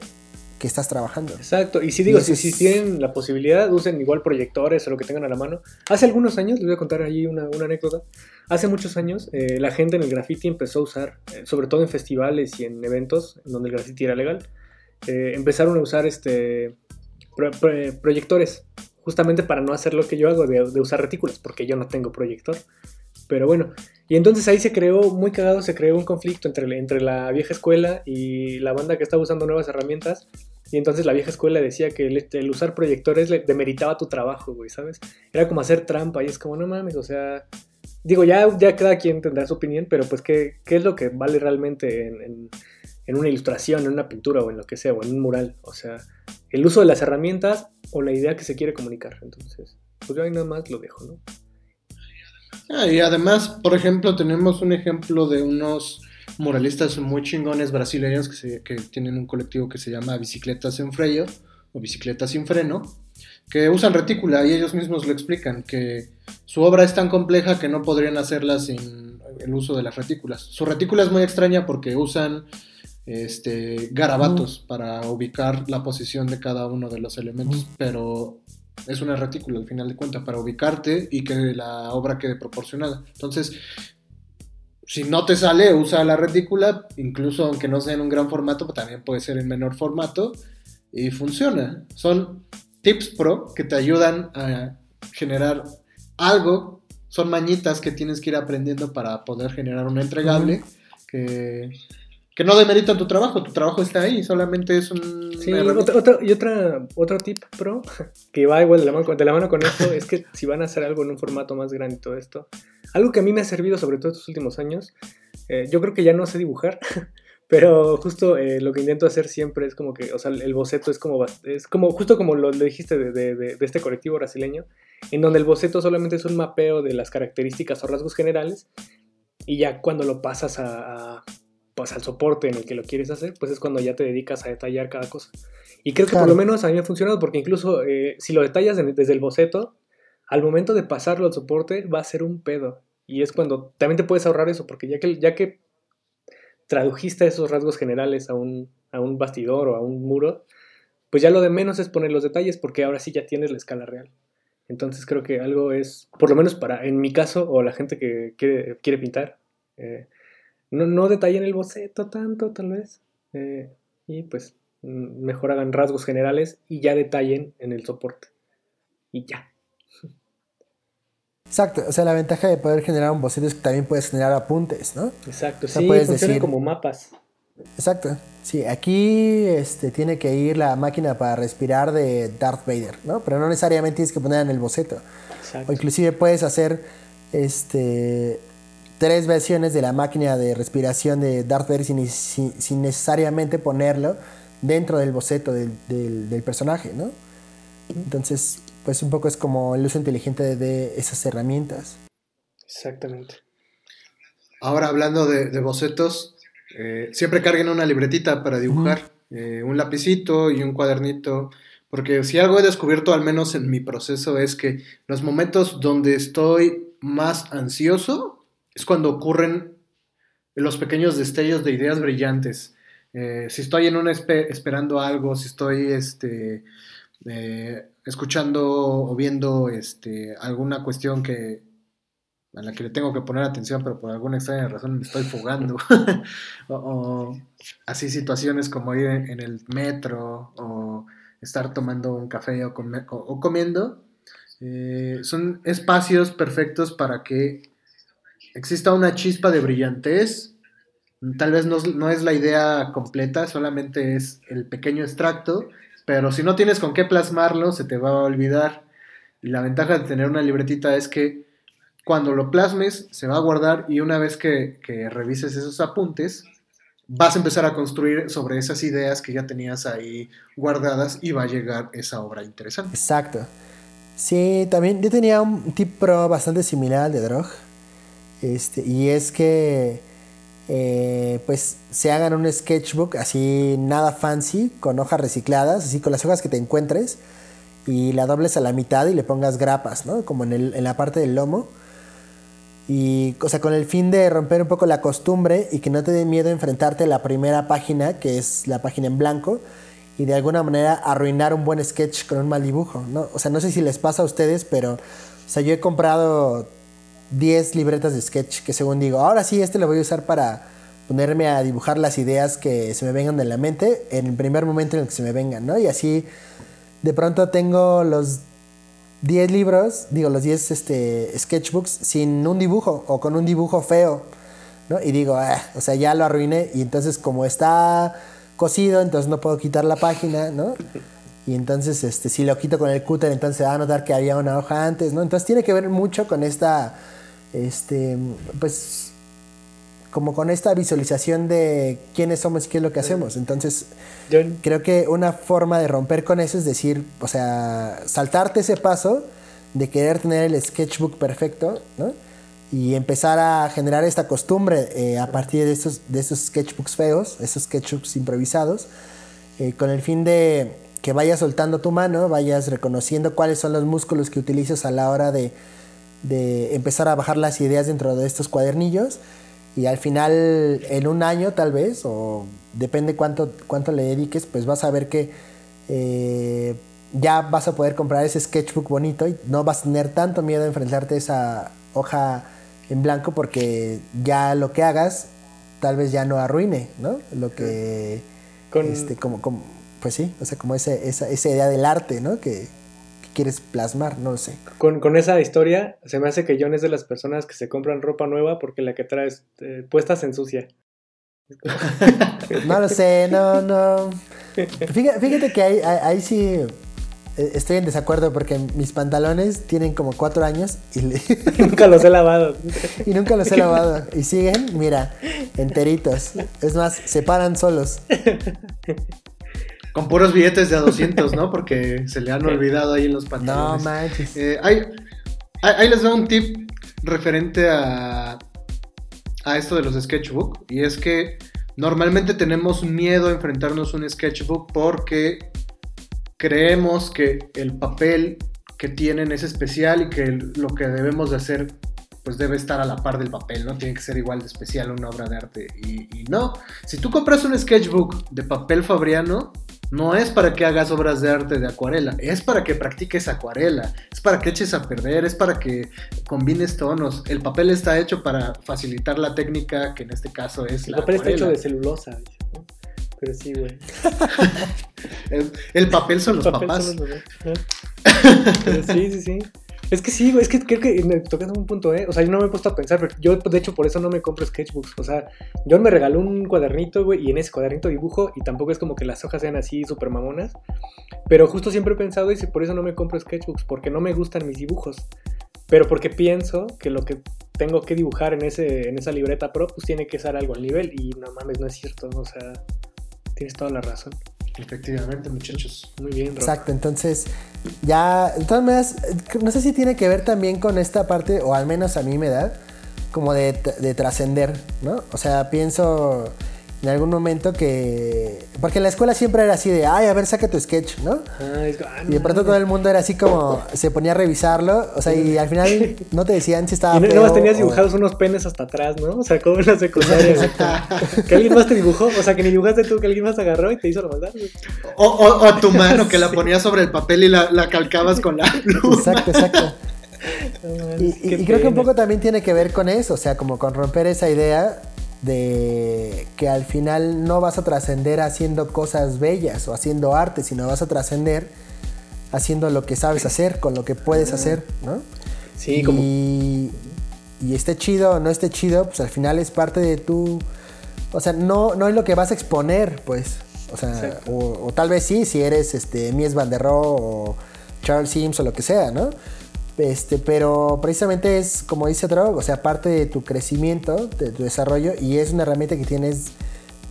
que estás trabajando. Exacto, y si digo, si, si, tienen la posibilidad, usen igual proyectores o lo que tengan a la mano. Hace algunos años, les voy a contar allí una, anécdota, hace muchos años eh, la gente en el graffiti empezó a usar, eh, sobre todo en festivales y en eventos en donde el graffiti era legal, eh, empezaron a usar este proyectores, justamente para no hacer lo que yo hago de, de usar retículas, porque yo no tengo proyector. Pero bueno, y entonces ahí se creó, muy cagado, se creó un conflicto entre, entre la vieja escuela y la banda que estaba usando nuevas herramientas. Y entonces la vieja escuela decía que el, usar proyectores le demeritaba tu trabajo, güey, ¿sabes? Era como hacer trampa y es como, no mames, o sea... Digo, ya, ya cada quien tendrá su opinión, pero pues, ¿qué, qué es lo que vale realmente en, en, una ilustración, en una pintura o en lo que sea, o en un mural? O sea, el uso de las herramientas o la idea que se quiere comunicar. Entonces, pues yo ahí nada más lo dejo, ¿no? Ah, y además, por ejemplo, tenemos un ejemplo de unos muralistas muy chingones brasileños que, que tienen un colectivo que se llama Bicicletas sin Freyo o Bicicletas sin Freno, que usan retícula y ellos mismos lo explican, que su obra es tan compleja que no podrían hacerla sin el uso de las retículas. Su retícula es muy extraña porque usan este, garabatos para ubicar la posición de cada uno de los elementos, pero es una retícula al final de cuentas para ubicarte y que la obra quede proporcionada. Entonces, si no te sale, usa la retícula, incluso aunque no sea en un gran formato, también puede ser en menor formato y funciona. Son tips pro que te ayudan a generar algo, son mañitas que tienes que ir aprendiendo para poder generar un entregable que que no demeritan tu trabajo, tu trabajo está ahí, solamente es un... Sí, otro, y otra, otro tip pro, <laughs> que va igual de la, mano, de la mano con esto, es que si van a hacer algo en un formato más grande y todo esto, algo que a mí me ha servido sobre todo estos últimos años, eh, yo creo que ya no sé dibujar, <laughs> pero justo eh, lo que intento hacer siempre es como que, o sea, el boceto es como, es como justo como lo, dijiste de, de, de, este colectivo brasileño, en donde el boceto solamente es un mapeo de las características o rasgos generales, y ya cuando lo pasas a pues al soporte en el que lo quieres hacer, pues es cuando ya te dedicas a detallar cada cosa. Y creo que por lo menos a mí me ha funcionado porque incluso eh, si lo detallas desde el boceto, al momento de pasarlo al soporte va a ser un pedo. Y es cuando también te puedes ahorrar eso, porque ya que, ya que tradujiste esos rasgos generales a un, a un bastidor o a un muro, pues ya lo de menos es poner los detalles porque ahora sí ya tienes la escala real. Entonces creo que algo es, por lo menos para, en mi caso, o la gente que quiere, quiere pintar, eh, no, no detallen el boceto tanto, tal vez. Eh, y pues mejor hagan rasgos generales y ya detallen en el soporte. Y ya. Exacto, o sea, la ventaja de poder generar un boceto es que también puedes generar apuntes, ¿no? Exacto, sí, puedes decir como mapas. Exacto, sí, aquí este, tiene que ir la máquina para respirar de Darth Vader, ¿no? Pero no necesariamente tienes que poner en el boceto. Exacto. O inclusive puedes hacer este tres versiones de la máquina de respiración de Darth Vader sin, necesariamente ponerlo dentro del boceto del, personaje, ¿no? Entonces, pues un poco es como el uso inteligente de, esas herramientas. Exactamente. Ahora hablando de, bocetos, eh, siempre carguen una libretita para dibujar, eh, un lapicito y un cuadernito, porque si algo he descubierto, al menos en mi proceso, es que los momentos donde estoy más ansioso es cuando ocurren los pequeños destellos de ideas brillantes. Eh, si estoy en un esperando algo, si estoy este, eh, escuchando o viendo este, alguna cuestión que a la que le tengo que poner atención, pero por alguna extraña razón me estoy fugando. <laughs> o, así situaciones como ir en, el metro o estar tomando un café o comiendo. Eh, son espacios perfectos para que exista una chispa de brillantez. Tal vez no, es la idea completa, solamente es el pequeño extracto, pero si no tienes con qué plasmarlo, se te va a olvidar. Y la ventaja de tener una libretita es que cuando lo plasmes se va a guardar y una vez que, que, revises esos apuntes, vas a empezar a construir sobre esas ideas que ya tenías ahí guardadas y va a llegar esa obra interesante. Exacto. Sí, también yo tenía un tip pro bastante similar al de Drog. Este, y es que eh, pues se hagan un sketchbook así nada fancy, con hojas recicladas, así con las hojas que te encuentres, y la dobles a la mitad y le pongas grapas, ¿no? Como en, el, en la parte del lomo. Y, o sea, con el fin de romper un poco la costumbre y que no te dé miedo enfrentarte a la primera página, que es la página en blanco, y de alguna manera arruinar un buen sketch con un mal dibujo, ¿no? O sea, no sé si les pasa a ustedes, pero, o sea, yo he comprado 10 libretas de sketch que según digo, ahora sí, este lo voy a usar para ponerme a dibujar las ideas que se me vengan de la mente en el primer momento en el que se me vengan, ¿no? Y así, de pronto tengo los 10 libros, digo, los 10 este, sketchbooks sin un dibujo o con un dibujo feo, ¿no? Y digo, ah, o sea, ya lo arruiné y entonces como está cosido, entonces no puedo quitar la página, ¿no? Y entonces, este, si lo quito con el cúter, entonces se va a notar que había una hoja antes, ¿no? Entonces tiene que ver mucho con esta, este, pues, como con esta visualización de quiénes somos y qué es lo que hacemos. Entonces, Yo... creo que una forma de romper con eso es decir, o sea, saltarte ese paso de querer tener el sketchbook perfecto, ¿no? Y empezar a generar esta costumbre eh, a partir de estos, de estos sketchbooks feos, esos sketchbooks improvisados, eh, con el fin de que vayas soltando tu mano, vayas reconociendo cuáles son los músculos que utilizas a la hora de, de empezar a bajar las ideas dentro de estos cuadernillos y al final en un año tal vez, o depende cuánto, cuánto le dediques, pues vas a ver que eh, ya vas a poder comprar ese sketchbook bonito y no vas a tener tanto miedo a enfrentarte a esa hoja en blanco porque ya lo que hagas tal vez ya no arruine, ¿no? Lo que... Con... Este, como, como, pues sí, o sea, como ese, esa, esa idea del arte, ¿no? Que, quieres plasmar, no lo sé. Con, con, esa historia, se me hace que John es de las personas que se compran ropa nueva porque la que traes eh, puesta se ensucia. no lo sé, no, no. Fíjate, fíjate que ahí, ahí, sí eh, estoy en desacuerdo porque mis pantalones tienen como cuatro años y, le... y <laughs> nunca los he lavado. y nunca los he lavado. Y siguen, mira, enteritos. Es más, se paran solos. Con puros billetes de a 200, ¿no? Porque se le han olvidado ahí en los pantalones. No manches. Eh, ahí, ahí, les doy un tip referente a, a esto de los sketchbook. Y es que normalmente tenemos miedo a enfrentarnos a un sketchbook porque creemos que el papel que tienen es especial y que lo que debemos de hacer pues debe estar a la par del papel, ¿no? Tiene que ser igual de especial una obra de arte. Y, y no, si tú compras un sketchbook de papel fabriano, no es para que hagas obras de arte de acuarela, es para que practiques acuarela, es para que eches a perder, es para que combines tonos. El papel está hecho para facilitar la técnica, que en este caso es el la papel acuarela. está hecho de celulosa, ¿no? pero sí, güey. <laughs> el, el, papel son los papel papás. Son los <laughs> papás. Pero sí, sí, sí. Es que sí, güey, es que creo que tocas un punto, ¿eh? O sea, yo no me he puesto a pensar, pero yo, de hecho, por eso no me compro sketchbooks. O sea, John me regaló un cuadernito, güey, y en ese cuadernito dibujo, y tampoco es como que las hojas sean así súper mamonas. Pero justo siempre he pensado, y por eso no me compro sketchbooks, porque no me gustan mis dibujos. Pero porque pienso que lo que tengo que dibujar en, ese, en esa libreta pro, pues tiene que ser algo al nivel, y no mames, no es cierto, o sea, tienes toda la razón. Efectivamente, muchachos. Muy bien, Rob. Exacto, entonces ya, de todas maneras, no sé si tiene que ver también con esta parte, o al menos a mí me da, como de, de trascender, ¿no? O sea, pienso en algún momento que... Porque en la escuela siempre era así de, ay, a ver, saca tu sketch, ¿no? Ah, es... ah, Y de pronto todo el mundo era así como, se ponía a revisarlo, o sea, y al final no te decían si estaba Y no, feo más tenías o- dibujados unos penes hasta atrás, ¿no? O sea, como en la secundaria. que alguien más te dibujó, o sea, que ni dibujaste tú, que alguien más agarró y te hizo la maldad. O, o- o tu mano que la ponías sobre el papel y la, la calcabas con la pluma. Exacto, exacto. y, creo que un poco también tiene que ver con eso, o sea, como con romper esa idea de que al final no vas a trascender haciendo cosas bellas o haciendo arte, sino vas a trascender haciendo lo que sabes hacer, con lo que puedes hacer, ¿no? Sí, como... Y, y esté chido o no esté chido, pues al final es parte de tu... O sea, no, no es lo que vas a exponer, pues. O sea, o, tal vez sí, si eres este, Mies Van der Rohe o Charles Sims o lo que sea, ¿no? Este, pero precisamente es, como dice Drog, o sea, parte de tu crecimiento, de tu desarrollo, y es una herramienta que tienes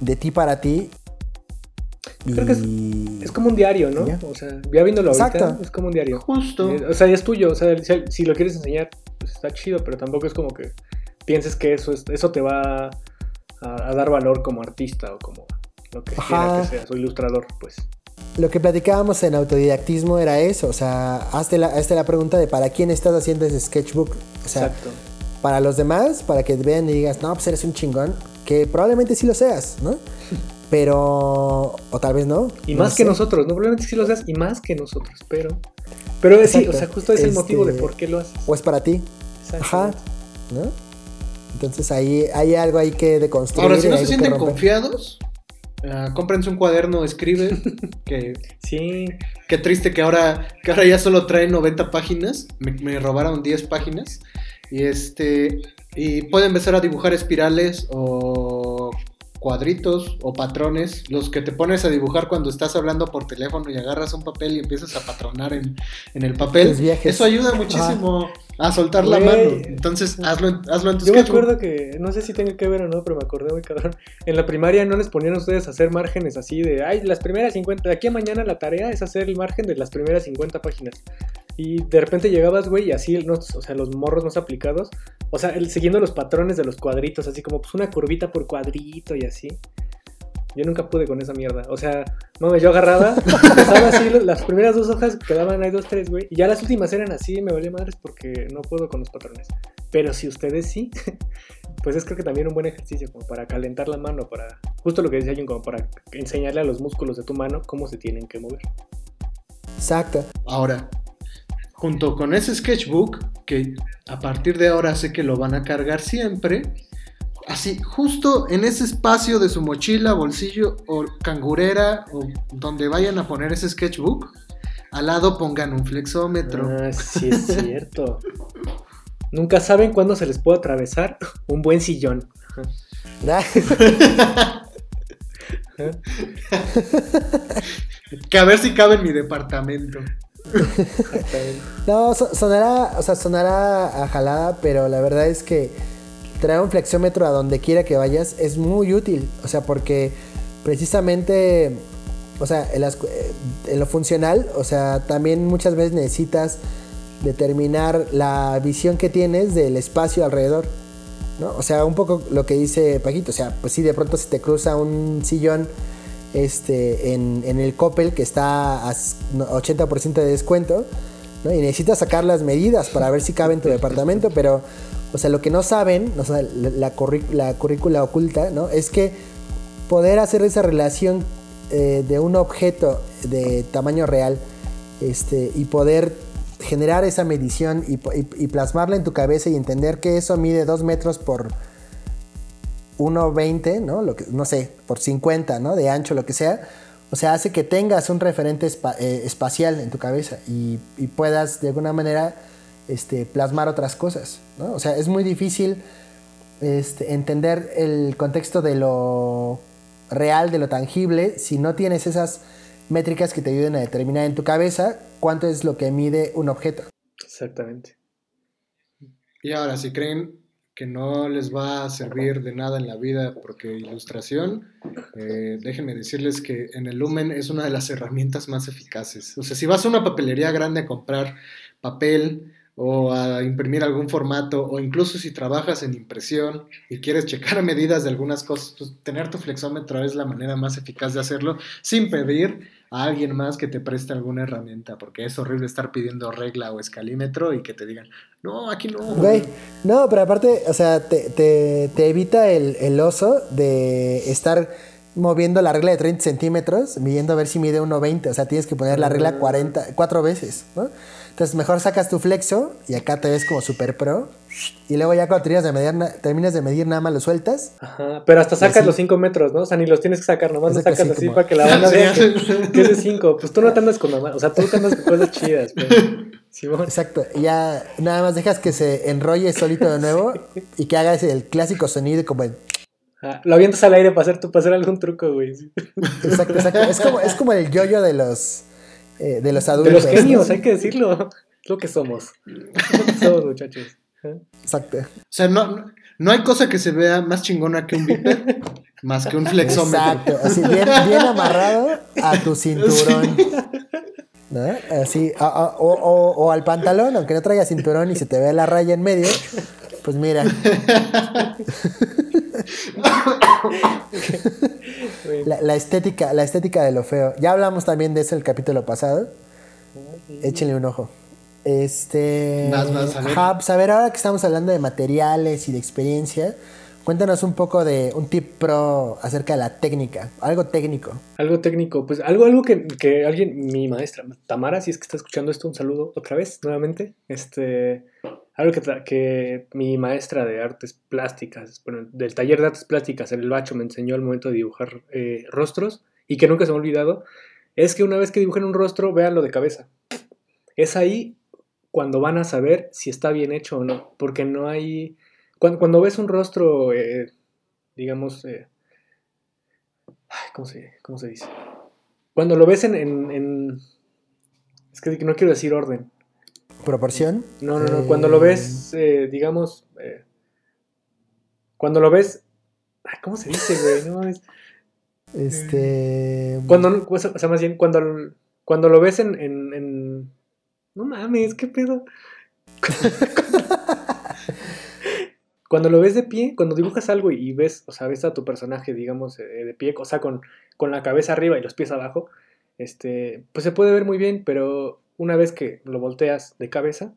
de ti para ti. Creo que es, como un diario, ¿no? O sea, ya viéndolo ahorita, es como un diario. Justo. Eh, o sea, es tuyo, o sea, si, lo quieres enseñar, pues está chido, pero tampoco es como que pienses que eso, es, eso te va a, dar valor como artista o como lo que quiera que seas, o ilustrador, pues lo que platicábamos en autodidactismo era eso, o sea, hazte la, la pregunta de para quién estás haciendo ese sketchbook. O sea, Exacto. para los demás, para que vean y digas, no, pues eres un chingón, que probablemente sí lo seas, ¿no? <laughs> Pero, o tal vez no. Y más que nosotros, no, probablemente sí lo seas y más que nosotros, pero... Pero sí, o sea, justo es el motivo de este, por qué lo haces. O es para ti. Ajá, ¿no? Entonces ahí hay algo ahí que deconstruir. Ahora, si no se sienten confiados, Uh, cómprense un cuaderno, escribe. <laughs> que, sí. Qué triste que ahora, que ahora ya solo trae 90 páginas. Me, robaron 10 páginas. Y este. Y pueden empezar a dibujar espirales o cuadritos o patrones, los que te pones a dibujar cuando estás hablando por teléfono y agarras un papel y empiezas a patronar en, el papel. Eso ayuda muchísimo a soltar la mano. Entonces, hazlo, hazlo en tu Yo me acuerdo que, no sé si tenga que ver o no, pero me acordé muy cabrón. En la primaria no les ponían a ustedes a hacer márgenes así de, ay, las primeras 50, de aquí a mañana la tarea es hacer el margen de las primeras 50 páginas. Y de repente llegabas, güey, y así, o sea, los morros más aplicados, o sea, el, siguiendo los patrones de los cuadritos, así como pues una curvita por cuadrito y así. Yo nunca pude con esa mierda. O sea, no, yo agarraba, <laughs> empezaba así, las primeras dos hojas quedaban ahí dos, tres, güey. Y ya las últimas eran así, me valía madres porque no puedo con los patrones. Pero si ustedes sí, <laughs> pues es creo que también un buen ejercicio, como para calentar la mano, para, justo lo que decía alguien, como para enseñarle a los músculos de tu mano cómo se tienen que mover. Exacto. Ahora, junto con ese sketchbook, que a partir de ahora sé que lo van a cargar siempre, así, justo en ese espacio de su mochila, bolsillo o cangurera, o donde vayan a poner ese sketchbook, al lado pongan un flexómetro. Ah, sí, es cierto. Nunca saben cuándo se les puede atravesar un buen sillón. <laughs> que a ver si cabe en mi departamento. No, sonará, o sea, sonará a jalada, pero la verdad es que traer un flexiómetro a donde quiera que vayas es muy útil. O sea, porque precisamente, o sea, en, en lo funcional, o sea, también muchas veces necesitas determinar la visión que tienes del espacio alrededor. ¿no? O sea, un poco lo que dice Paquito, o sea, pues si de pronto se te cruza un sillón este, en, el Coppel que está a 80% de descuento. Y necesitas sacar las medidas para ver si cabe en tu departamento, pero, o sea, lo que no saben, o sea, la, la, currícula oculta, ¿no? Es que poder hacer esa relación eh, de un objeto de tamaño real este, y poder generar esa medición y, y, plasmarla en tu cabeza y entender que eso mide 2 metros por 1.20, ¿no? Lo que, no sé, por 50, ¿no? De ancho, lo que sea. O sea, hace que tengas un referente eh, espacial en tu cabeza y, puedas de alguna manera este, plasmar otras cosas, ¿no? O sea, es muy difícil este, entender el contexto de lo real, de lo tangible, si no tienes esas métricas que te ayuden a determinar en tu cabeza cuánto es lo que mide un objeto. Exactamente. Y ahora, si creen que no les va a servir de nada en la vida porque ilustración, eh, déjenme decirles que en el Lumen es una de las herramientas más eficaces. O sea, si vas a una papelería grande a comprar papel o a imprimir algún formato, o incluso si trabajas en impresión y quieres checar <laughs> medidas de algunas cosas, pues tener tu flexómetro es la manera más eficaz de hacerlo sin pedir a alguien más que te preste alguna herramienta, porque es horrible estar pidiendo regla o escalímetro y que te digan, no, aquí no. no, pero aparte, o sea, te, evita el, oso de estar moviendo la regla de 30 centímetros, midiendo a ver si mide 1,20. O sea, tienes que poner la regla 40, cuatro veces, ¿no? Entonces, mejor sacas tu flexo y acá te ves como super pro. Y luego ya cuando terminas de medir, na- terminas de medir nada más lo sueltas. Ajá, pero hasta sacas así- los 5 metros, ¿no? O sea, ni los tienes que sacar, nomás los Exacto, sacas así así como- para que la <laughs> banda vea Sí. que, que es de 5. Pues tú no te andas con mamá, o sea, tú te andas con cosas chidas, pues. Simón. Exacto. Y ya nada más dejas que se enrolle solito de nuevo y que haga ese, el clásico sonido como el... Ah, lo avientas al aire para hacer, para hacer algún truco, güey. sí. Exacto, exacto. Es como, es como el yoyo de los, eh, de los De adultos. los ¿no? genios, hay que decirlo. Es lo que somos. Lo que somos, muchachos. Exacto. O sea, no, no- hay cosa que se vea más chingona que un biped, <laughs> más que un flexómetro. Exacto, así bien, bien amarrado a tu cinturón. ¿No? Así, o, o- o al pantalón, aunque no traiga cinturón y se te ve la raya en medio, pues mira, <laughs> la estética, la estética de lo feo. Ya hablamos también de eso el capítulo pasado. Échenle un ojo. Este. Vas, vas, a ver. ajá, pues a ver, ahora que estamos hablando de materiales y de experiencia, cuéntanos un poco de un tip pro acerca de la técnica, algo técnico. Algo técnico, pues algo, algo que, que alguien, mi maestra, Tamara, si es que está escuchando esto, un saludo otra vez, nuevamente. Este, algo que, que mi maestra de artes plásticas, bueno, del taller de artes plásticas en el bacho me enseñó al momento de dibujar eh, rostros y que nunca se me ha olvidado, es que una vez que dibujen un rostro, véanlo de cabeza. Es ahí cuando van a saber si está bien hecho o no, porque no hay... Cuando, cuando ves un rostro, eh, digamos, eh, Ay, ¿cómo se, cómo se dice? Cuando lo ves en, en- en- Es que no quiero decir orden. Proporción. No, no, no. Eh, Cuando lo ves, digamos... cuando lo ves... Ay, ¿Cómo se dice, güey? No, es- Este. Cuando, o sea, más bien, cuando, cuando lo ves en- No mames, ¿qué pedo? <laughs> cuando lo ves de pie, cuando dibujas algo y ves, o sea, ves a tu personaje, digamos, eh, de pie, o sea, con, con la cabeza arriba y los pies abajo, este, pues se puede ver muy bien, pero una vez que lo volteas de cabeza,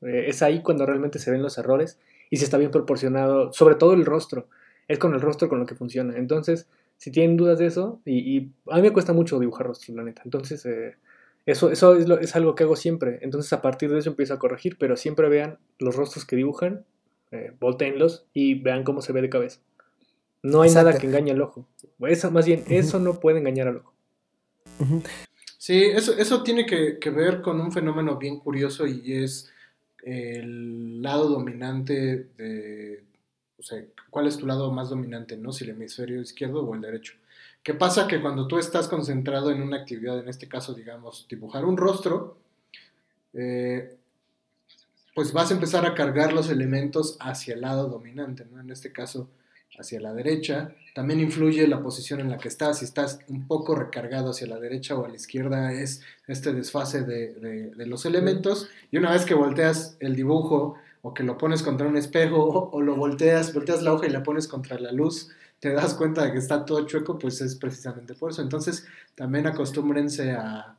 eh, es ahí cuando realmente se ven los errores y si está bien proporcionado, sobre todo el rostro. Es con el rostro con lo que funciona. Entonces, si tienen dudas de eso, y, y a mí me cuesta mucho dibujar rostros, la neta. Entonces, eh, eso, eso es, lo- es algo que hago siempre. Entonces, a partir de eso empiezo a corregir, pero siempre vean los rostros que dibujan, eh, volteenlos y vean cómo se ve de cabeza. No hay nada que engañe al ojo. Eso, más bien, eso no puede engañar al ojo. Sí, eso, eso tiene que, que ver con un fenómeno bien curioso y es el lado dominante de, o sea, ¿cuál es tu lado más dominante, no? Si el hemisferio izquierdo o el derecho. ¿Qué pasa? Que cuando tú estás concentrado en una actividad, en este caso, digamos, dibujar un rostro, eh, pues vas a empezar a cargar los elementos hacia el lado dominante, ¿no? En este caso, hacia la derecha. También influye la posición en la que estás. Si estás un poco recargado hacia la derecha o a la izquierda, es este desfase de, los elementos. Y una vez que volteas el dibujo o que lo pones contra un espejo o, o lo volteas, volteas la hoja y la pones contra la luz, te das cuenta de que está todo chueco, pues es precisamente por eso. Entonces, también acostúmbrense a,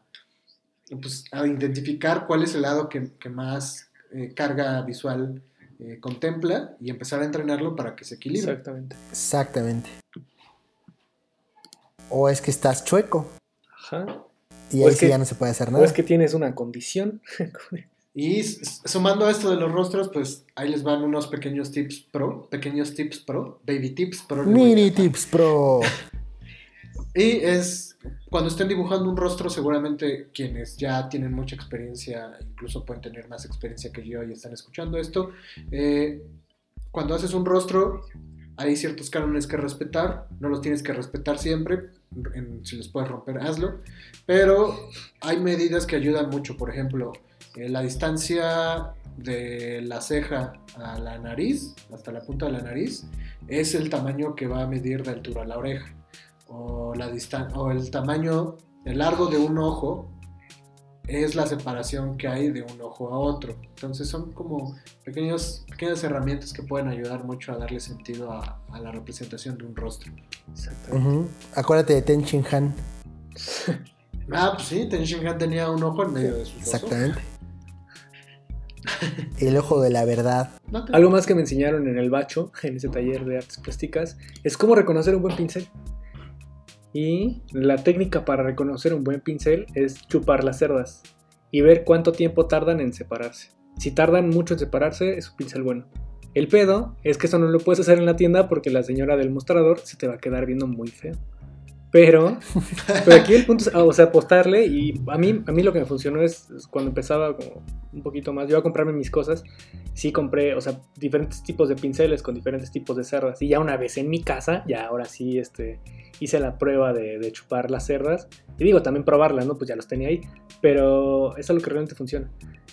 pues, a identificar cuál es el lado que, que más eh, carga visual eh, contempla y empezar a entrenarlo para que se equilibre. Exactamente. Exactamente. O es que estás chueco. Ajá. Y O ahí es sí que- ya no se puede hacer O nada. es que tienes una condición. <laughs> Y sumando a esto de los rostros, pues ahí les van unos pequeños tips pro, pequeños tips pro, baby tips pro. Mini tips pro. <laughs> Y es, cuando estén dibujando un rostro, seguramente quienes ya tienen mucha experiencia, incluso pueden tener más experiencia que yo y están escuchando esto, eh, cuando haces un rostro, hay ciertos cánones que respetar, no los tienes que respetar siempre, en- si los puedes romper, hazlo, pero hay medidas que ayudan mucho, por ejemplo, eh, la distancia de la ceja a la nariz, hasta la punta de la nariz, es el tamaño que va a medir de altura a la oreja o, la distan o el tamaño, el largo de un ojo es la separación que hay de un ojo a otro. Entonces son como pequeños, pequeñas herramientas que pueden ayudar mucho a darle sentido a, a la representación de un rostro. Exactamente. Acuérdate de Ten Shin Han. <laughs> Ah, pues sí, Ten Shin Han tenía un ojo en medio de sus dos ojos. <laughs> El ojo de la verdad. No te- Algo más que me enseñaron en el bacho, <laughs> en ese taller de artes plásticas, es cómo reconocer un buen pincel. Y la técnica para reconocer un buen pincel es chupar las cerdas y ver cuánto tiempo tardan en separarse. Si tardan mucho en separarse, es un pincel bueno. El pedo es que eso no lo puedes hacer en la tienda porque la señora del mostrador se te va a quedar viendo muy feo. Pero, <laughs> pero aquí el punto es, o sea, apostarle y a mí, a mí lo que me funcionó es, es cuando empezaba como un poquito más, yo a comprarme mis cosas, sí compré, o sea, diferentes tipos de pinceles con diferentes tipos de cerdas y ya una vez en mi casa, ya ahora sí, este, hice la prueba de, de chupar las cerdas y digo, también probarlas, ¿no? Pues ya los tenía ahí, pero es algo que realmente funciona.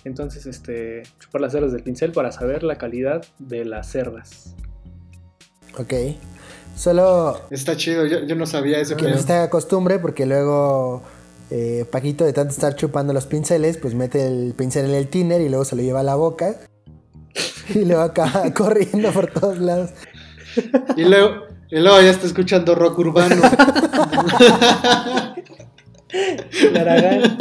Entonces, este, chupar las cerdas del pincel para saber la calidad de las cerdas. Ok. Solo Está chido, yo, yo no sabía eso. que no te haga costumbre porque luego eh, Paquito de tanto estar chupando los pinceles, pues mete el pincel en el tiner y luego se lo lleva a la boca <laughs> y luego acaba <laughs> corriendo por todos lados. Y luego, y luego ya está escuchando rock urbano. <laughs> Laragán.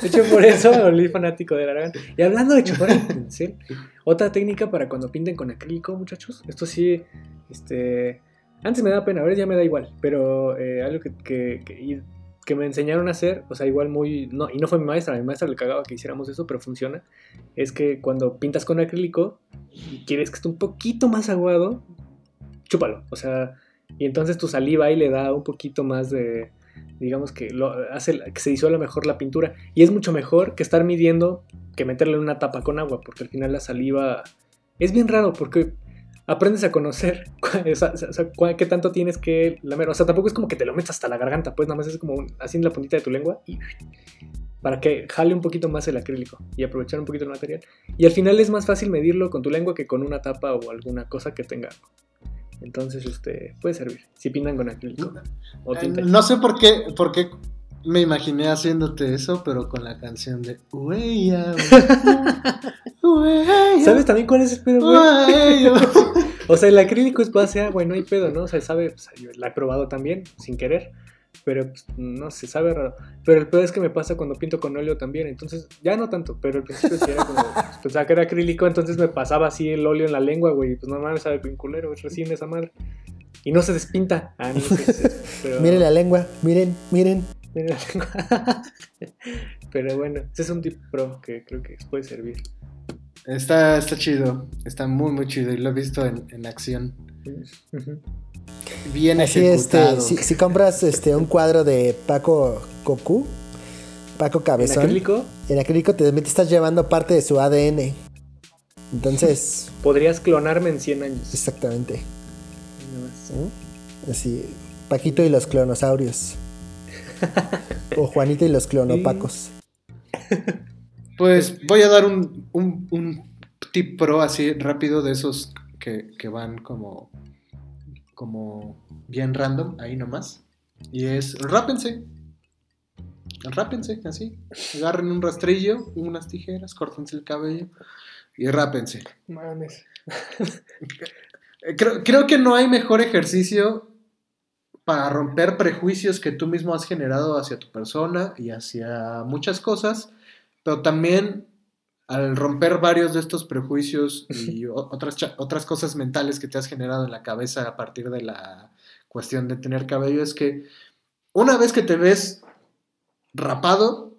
De hecho, por eso me volví fanático de Laragán. Y hablando de chupar el pincel, otra técnica para cuando pinten con acrílico, muchachos. Esto sí, este. Antes me daba pena, ahora ya me da igual. Pero eh, algo que, que, me enseñaron a hacer, o sea, igual muy. No, y no fue mi maestra, a mi maestra le cagaba que hiciéramos eso, pero funciona. Es que cuando pintas con acrílico y quieres que esté un poquito más aguado, chúpalo. O sea, y entonces tu saliva ahí le da un poquito más de digamos que lo hace que se disuelva mejor la pintura y es mucho mejor que estar midiendo que meterle una tapa con agua porque al final la saliva es bien raro porque aprendes a conocer <laughs> o sea, o sea, qué tanto tienes que lamer. O sea tampoco es como que te lo metas hasta la garganta pues nada más es como un- así en la puntita de tu lengua y para que jale un poquito más el acrílico y aprovechar un poquito el material. Y al final es más fácil medirlo con tu lengua que con una tapa o alguna cosa que tenga. Entonces este puede servir si pintan con acrílico o Eh, tinta. No sé por qué, por qué me imaginé haciéndote eso, pero con la canción de Ueya, ¿Sabes también cuál es el pedo, güey? <laughs> O sea, el acrílico es base agua y no hay pedo, ¿no? O sea, sabe, pues, yo la he probado también, sin querer, pero pues, no sé, sabe raro. Pero el pedo es que me pasa cuando pinto con óleo también, entonces, ya no tanto, pero al principio sí era como, pues, pensaba que era acrílico, entonces me pasaba así el óleo en la lengua, güey, pues no mames, sabe bien culero, es recién esa madre. Y no se despinta. Ah, no sé, <laughs> pero... Miren la lengua, miren, miren. Miren la lengua. pero bueno, ese es un tip pro que creo que puede servir. Está, está chido, está muy, muy chido y lo he visto en, en acción. Bien Así ejecutado. este, si, si compras este un cuadro de Paco Cocu, Paco ¿En Cabezón, acrílico? en acrílico te estás llevando parte de su ADN. Entonces, <laughs> Podrías clonarme en 100 años. exactamente. ¿eh? Así, Paquito y los clonosaurios. <laughs> o Juanito y los clonopacos. Pues voy a dar un, un, un tip pro así rápido de esos que, que van como, como bien random, ahí nomás. Y es, rápense. Rápense, así. Agarren un rastrillo, unas tijeras, córtense el cabello y rápense. Mames. <laughs> Creo, creo que no hay mejor ejercicio para romper prejuicios que tú mismo has generado hacia tu persona y hacia muchas cosas, pero también al romper varios de estos prejuicios y otras, otras cosas mentales que te has generado en la cabeza a partir de la cuestión de tener cabello, es que una vez que te ves rapado,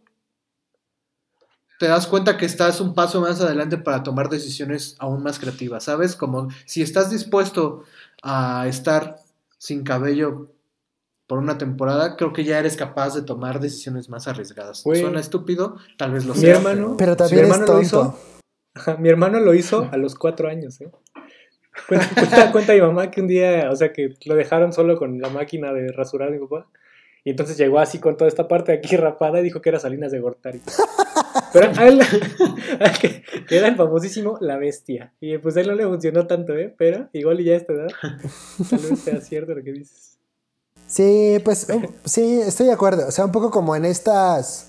te das cuenta que estás un paso más adelante para tomar decisiones aún más creativas, ¿sabes? Como si estás dispuesto a estar sin cabello por una temporada, creo que ya eres capaz de tomar decisiones más arriesgadas. Suena estúpido, tal vez lo Mi sea. hermano- Pero Mi también es hermano lo tonto. hizo. Ajá, Mi hermano lo hizo a los cuatro años, ¿eh? Cuenta, cuenta, cuenta mi mamá que un día, o sea, que lo dejaron solo con la máquina de rasurar de mi papá. Y entonces llegó así con toda esta parte de aquí <laughs> rapada y dijo que era Salinas de Gortari. Pero a él, a él que, que era el famosísimo La Bestia. Y pues a él no le funcionó tanto, ¿eh? Pero igual y ya a esta edad, tal vez sea cierto lo que dices. Sí, pues um, sí, estoy de acuerdo. O sea, un poco como en estas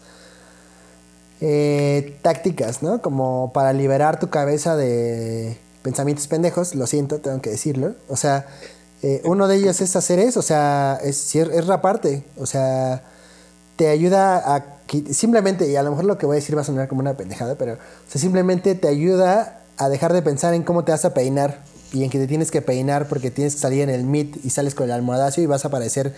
eh, tácticas, ¿no? Como para liberar tu cabeza de pensamientos pendejos, lo siento, tengo que decirlo. O sea, eh, uno de ellos es hacer eso, o sea, es, es raparte. O sea, te ayuda a... Simplemente, y a lo mejor lo que voy a decir va a sonar como una pendejada, pero o sea, simplemente te ayuda a dejar de pensar en cómo te vas a peinar y en que te tienes que peinar porque tienes que salir en el meet y sales con el almohadazo y vas a parecer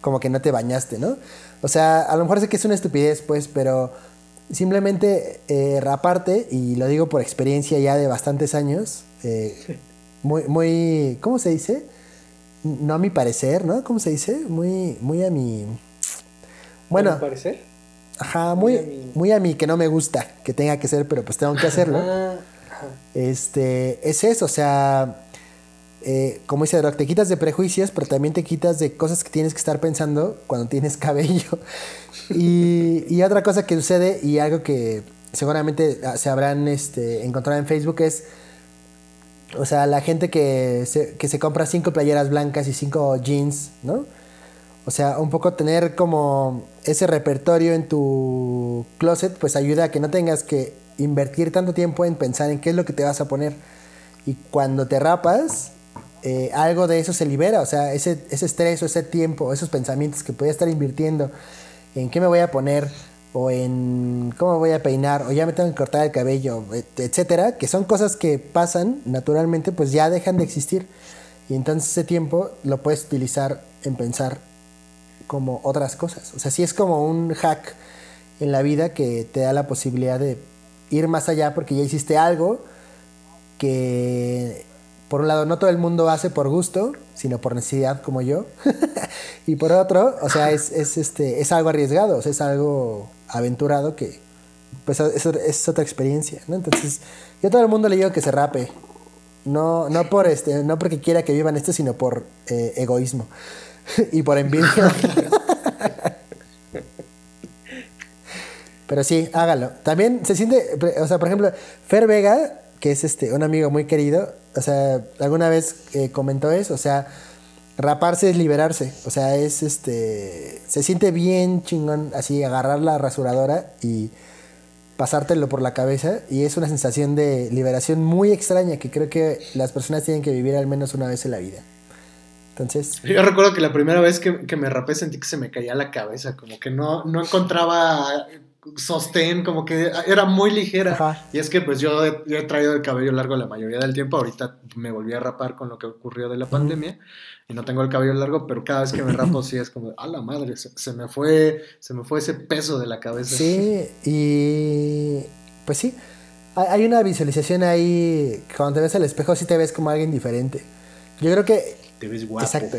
como que no te bañaste, ¿no? O sea, a lo mejor sé que es una estupidez, pues, pero simplemente eh, raparte, y lo digo por experiencia ya de bastantes años, eh, muy, muy, ¿cómo se dice? No a mi parecer, ¿no? ¿Cómo se dice? Muy, muy a mi... Bueno, ¿A mi parecer? ajá, muy, muy a mi- muy a mí que no me gusta que tenga que ser, pero pues tengo que hacerlo. Ajá. Este, es eso, o sea, eh, como dice Doc, te quitas de prejuicios, pero también te quitas de cosas que tienes que estar pensando cuando tienes <laughs> cabello. Y, y otra cosa que sucede, y algo que seguramente ah, se habrán este, encontrado en Facebook, es, o sea, la gente que se, que se compra cinco playeras blancas y cinco jeans, ¿no? O sea, un poco tener como ese repertorio en tu closet, pues ayuda a que no tengas que invertir tanto tiempo en pensar en qué es lo que te vas a poner. Y cuando te rapas, eh, algo de eso se libera. O sea, ese, ese estrés o ese tiempo, esos pensamientos que podía estar invirtiendo en qué me voy a poner o en cómo voy a peinar o ya me tengo que cortar el cabello, et- etcétera, que son cosas que pasan naturalmente, pues ya dejan de existir. Y entonces ese tiempo lo puedes utilizar en pensar como otras cosas. O sea, sí es como un hack en la vida que te da la posibilidad de ir más allá porque ya hiciste algo que, por un lado, no todo el mundo hace por gusto, sino por necesidad como yo. <laughs> y por otro, o sea, es, es, este, es algo arriesgado, o sea, es algo aventurado que, pues, es, es otra experiencia. Entonces, yo a todo el mundo le digo que se rape. No, no, por este, no porque quiera que vivan esto, sino por eh, egoísmo <laughs> y por envidia. <laughs> Pero sí, hágalo. También se siente, o sea, por ejemplo, Fer Vega, que es este un amigo muy querido, o sea, alguna vez eh, comentó eso, o sea, raparse es liberarse, o sea, es este, se siente bien chingón así agarrar la rasuradora y pasártelo por la cabeza y es una sensación de liberación muy extraña que creo que las personas tienen que vivir al menos una vez en la vida. Entonces, Yo recuerdo que la primera vez que, que me rapé sentí que se me caía la cabeza, como que no, no encontraba sostén, como que era muy ligera. Ajá. Y es que pues yo he, yo he traído el cabello largo la mayoría del tiempo, ahorita me volví a rapar con lo que ocurrió de la pandemia y no tengo el cabello largo, pero cada vez que me rapo sí es como, a la madre, se, se me fue, se me fue ese peso de la cabeza. Sí, y pues sí, hay, una visualización ahí, cuando te ves al espejo sí te ves como alguien diferente. Yo creo que... Te ves guapo. Exacto.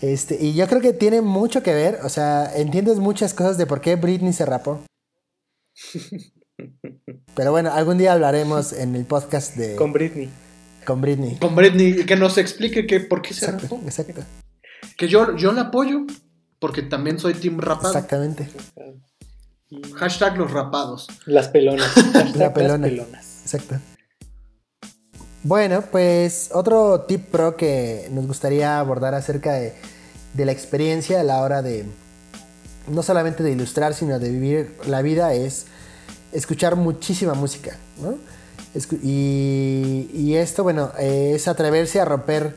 Este, y yo creo que tiene mucho que ver, o sea, entiendes muchas cosas de por qué Britney se rapó. Pero bueno, algún día hablaremos en el podcast de Con Britney. con Britney. Con Britney, que nos explique que por qué se rapó. exacto, Que yo, yo la apoyo, porque también soy team rapado. exactamente, Hashtag los rapados. Las pelonas. <laughs> Hashtag La pelona. Las pelonas. exacto. Bueno, pues otro tip pro que nos gustaría abordar acerca de, de la experiencia a la hora de no solamente de ilustrar, sino de vivir la vida es escuchar muchísima música, ¿no? Y, esto, bueno, es atreverse a romper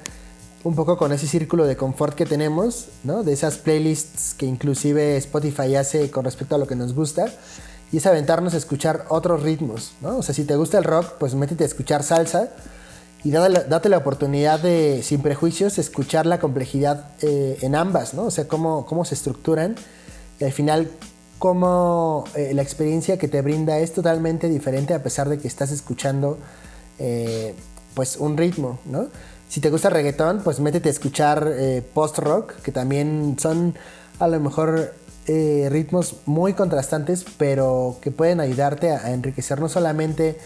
un poco con ese círculo de confort que tenemos, ¿no? De esas playlists que inclusive Spotify hace con respecto a lo que nos gusta. Y es aventarnos a escuchar otros ritmos, ¿no? O sea, si te gusta el rock, pues métete a escuchar salsa y date la, date la oportunidad de, sin prejuicios, escuchar la complejidad eh, en ambas, ¿no? O sea, cómo, cómo se estructuran al final cómo eh, la experiencia que te brinda es totalmente diferente a pesar de que estás escuchando eh, pues un ritmo, ¿no? Si te gusta reggaetón, pues métete a escuchar eh, post-rock, que también son a lo mejor ritmos muy contrastantes, pero que pueden ayudarte a, enriquecer no solamente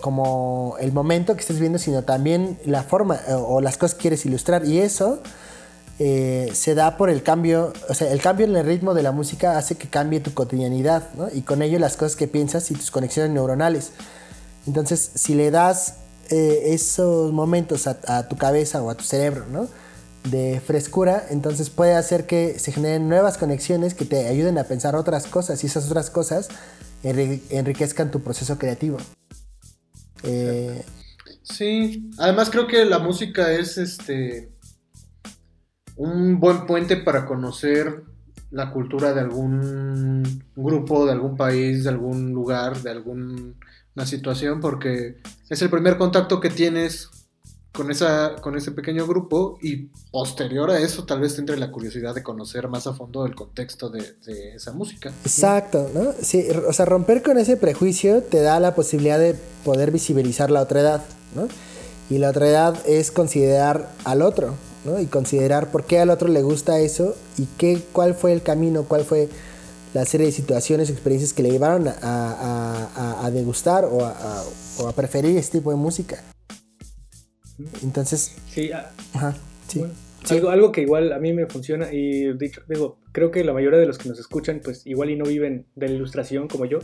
como el momento que estés viendo, sino también la forma o, o las cosas que quieres ilustrar. Y eso eh, se da por el cambio, o sea, el cambio en el ritmo de la música hace que cambie tu cotidianidad, ¿no? Y con ello las cosas que piensas y tus conexiones neuronales. Entonces, si le das eh, esos momentos a, tu cabeza o a tu cerebro, ¿no? De frescura, entonces puede hacer que se generen nuevas conexiones que te ayuden a pensar otras cosas y esas otras cosas enri- enriquezcan tu proceso creativo. Eh, Sí, además creo que la música es este un buen puente para conocer la cultura de algún grupo, de algún país, de algún lugar, de alguna situación, porque es el primer contacto que tienes con, esa, con ese pequeño grupo y posterior a eso tal vez tendré la curiosidad de conocer más a fondo el contexto de, de esa música. Exacto, ¿no? Sí, o sea, romper con ese prejuicio te da la posibilidad de poder visibilizar la otra edad, ¿no? Y la otra edad es considerar al otro, ¿no? Y considerar por qué al otro le gusta eso y qué, cuál fue el camino, cuál fue la serie de situaciones, experiencias que le llevaron a, a, a, degustar o, o a, preferir este tipo de música. Entonces. Sí, ah, ajá, sí. Algo, algo, que igual a mí me funciona y dicho, digo, creo que la mayoría de los que nos escuchan, pues igual y no viven de la ilustración como yo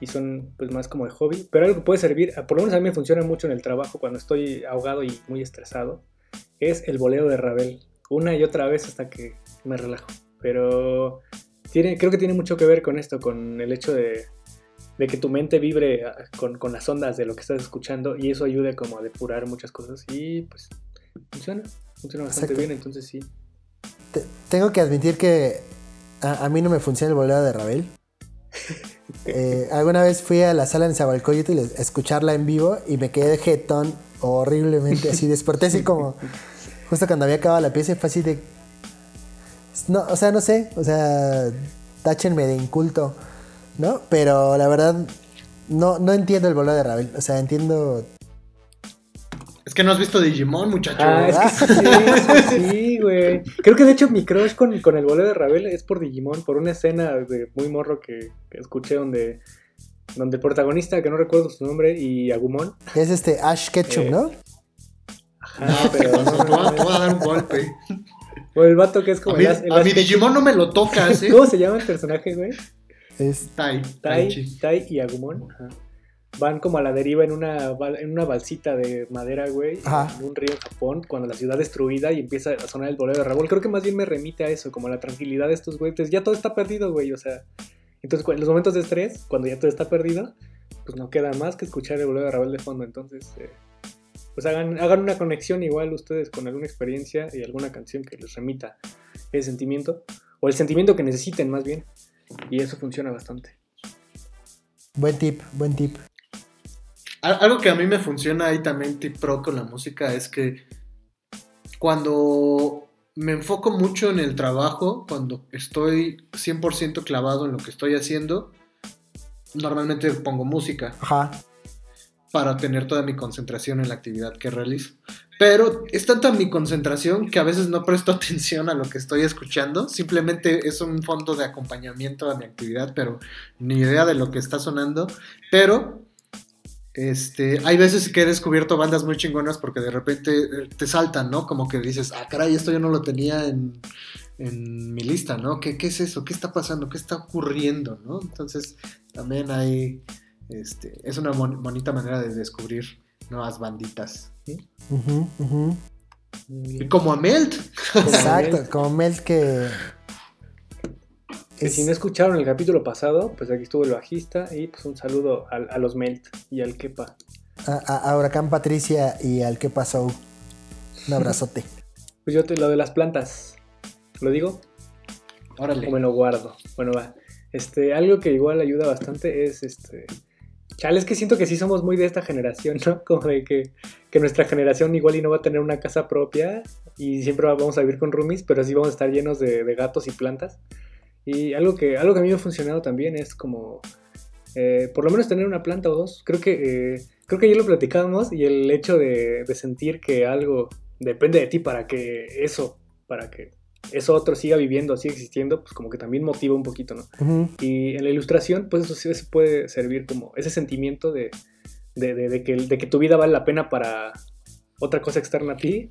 y son pues más como de hobby, pero algo que puede servir, por lo menos a mí me funciona mucho en el trabajo cuando estoy ahogado y muy estresado, es el boleo de Ravel, una y otra vez hasta que me relajo. Pero tiene, creo que tiene mucho que ver con esto, con el hecho de, de que tu mente vibre ah, con, con, las ondas de lo que estás escuchando y eso ayude como a depurar muchas cosas y pues funciona, funciona bastante bien, entonces sí. tengo que admitir que a, a, mí no me funciona el boleo de Ravel. <laughs> Eh, alguna vez fui a la sala en Zabalcoyotl a escucharla en vivo y me quedé de jetón horriblemente así, desperté así como justo cuando había acabado la pieza y fue así de... No, o sea, no sé, o sea, táchenme de inculto, ¿no? Pero la verdad, no, no entiendo el bolero de Ravel, o sea, entiendo es que no has visto Digimon, muchacho. Ah, es que sí, <laughs> sí, güey. Creo que de hecho mi crush con, con el bolero de Ravel es por Digimon, por una escena de muy morro que, escuché donde, donde el protagonista, que no recuerdo su nombre, y Agumon. Es este Ash Ketchum, eh, ¿no? Ajá, no, pero no, no, no, te voy a dar un golpe. O el vato que es como. A mí, a mi Digimon no me lo tocas, ¿eh? ¿Cómo se llama el personaje, güey? Es Tai. Tai, tai y Agumon. Ajá van como a la deriva en una, en una balsita de madera, güey, en un río en Japón, cuando la ciudad destruida y empieza a sonar el bolero de Raúl. Creo que más bien me remite a eso, como a la tranquilidad de estos güeyes. Ya todo está perdido, güey, o sea. Entonces, en los momentos de estrés, cuando ya todo está perdido, pues no queda más que escuchar el bolero de Raúl de fondo. Entonces, eh, pues hagan, hagan una conexión igual ustedes con alguna experiencia y alguna canción que les remita ese sentimiento, o el sentimiento que necesiten más bien. Y eso funciona bastante. Buen tip, buen tip. Algo que a mí me funciona ahí también, tip pro con la música, es que cuando me enfoco mucho en el trabajo, cuando estoy 100% clavado en lo que estoy haciendo, normalmente pongo música. Ajá. Para tener toda mi concentración en la actividad que realizo. Pero es tanta mi concentración que a veces no presto <laughs> atención a lo que estoy escuchando. Simplemente es un fondo de acompañamiento a mi actividad, pero ni idea de lo que está sonando. Pero este, hay veces que he descubierto bandas muy chingonas porque de repente eh, te saltan, ¿no? Como que dices, ah, caray, esto yo no lo tenía en, mi lista, ¿no? ¿Qué, es eso? ¿Qué está pasando? ¿Qué está ocurriendo? ¿no? Entonces, también hay, este, es una bonita manera de descubrir nuevas banditas. Y como a Melt. Exacto, <laughs> como Melt que que si no escucharon el capítulo pasado, pues aquí estuvo el bajista y pues un saludo a, los Melt y al Kepa. A, Huracán Patricia y al Kepa Soul. Un abrazote. <laughs> pues yo te lo de las plantas. ¿Lo digo? Órale. O me lo guardo. Bueno, va. Este, algo que igual ayuda bastante es este. Chale, es que siento que sí somos muy de esta generación, ¿no? <laughs> Como de que, nuestra generación igual y no va a tener una casa propia y siempre vamos a vivir con roomies, pero sí vamos a estar llenos de, de gatos y plantas. Y algo que, algo que a mí me ha funcionado también es como, eh, por lo menos tener una planta o dos. Creo que, eh, creo que ayer lo platicábamos y el hecho de, sentir que algo depende de ti para que eso, para que eso otro siga viviendo, siga existiendo, pues como que también motiva un poquito, ¿no? Y en la ilustración, pues eso sí puede servir como ese sentimiento de, de, que, de que tu vida vale la pena para otra cosa externa a ti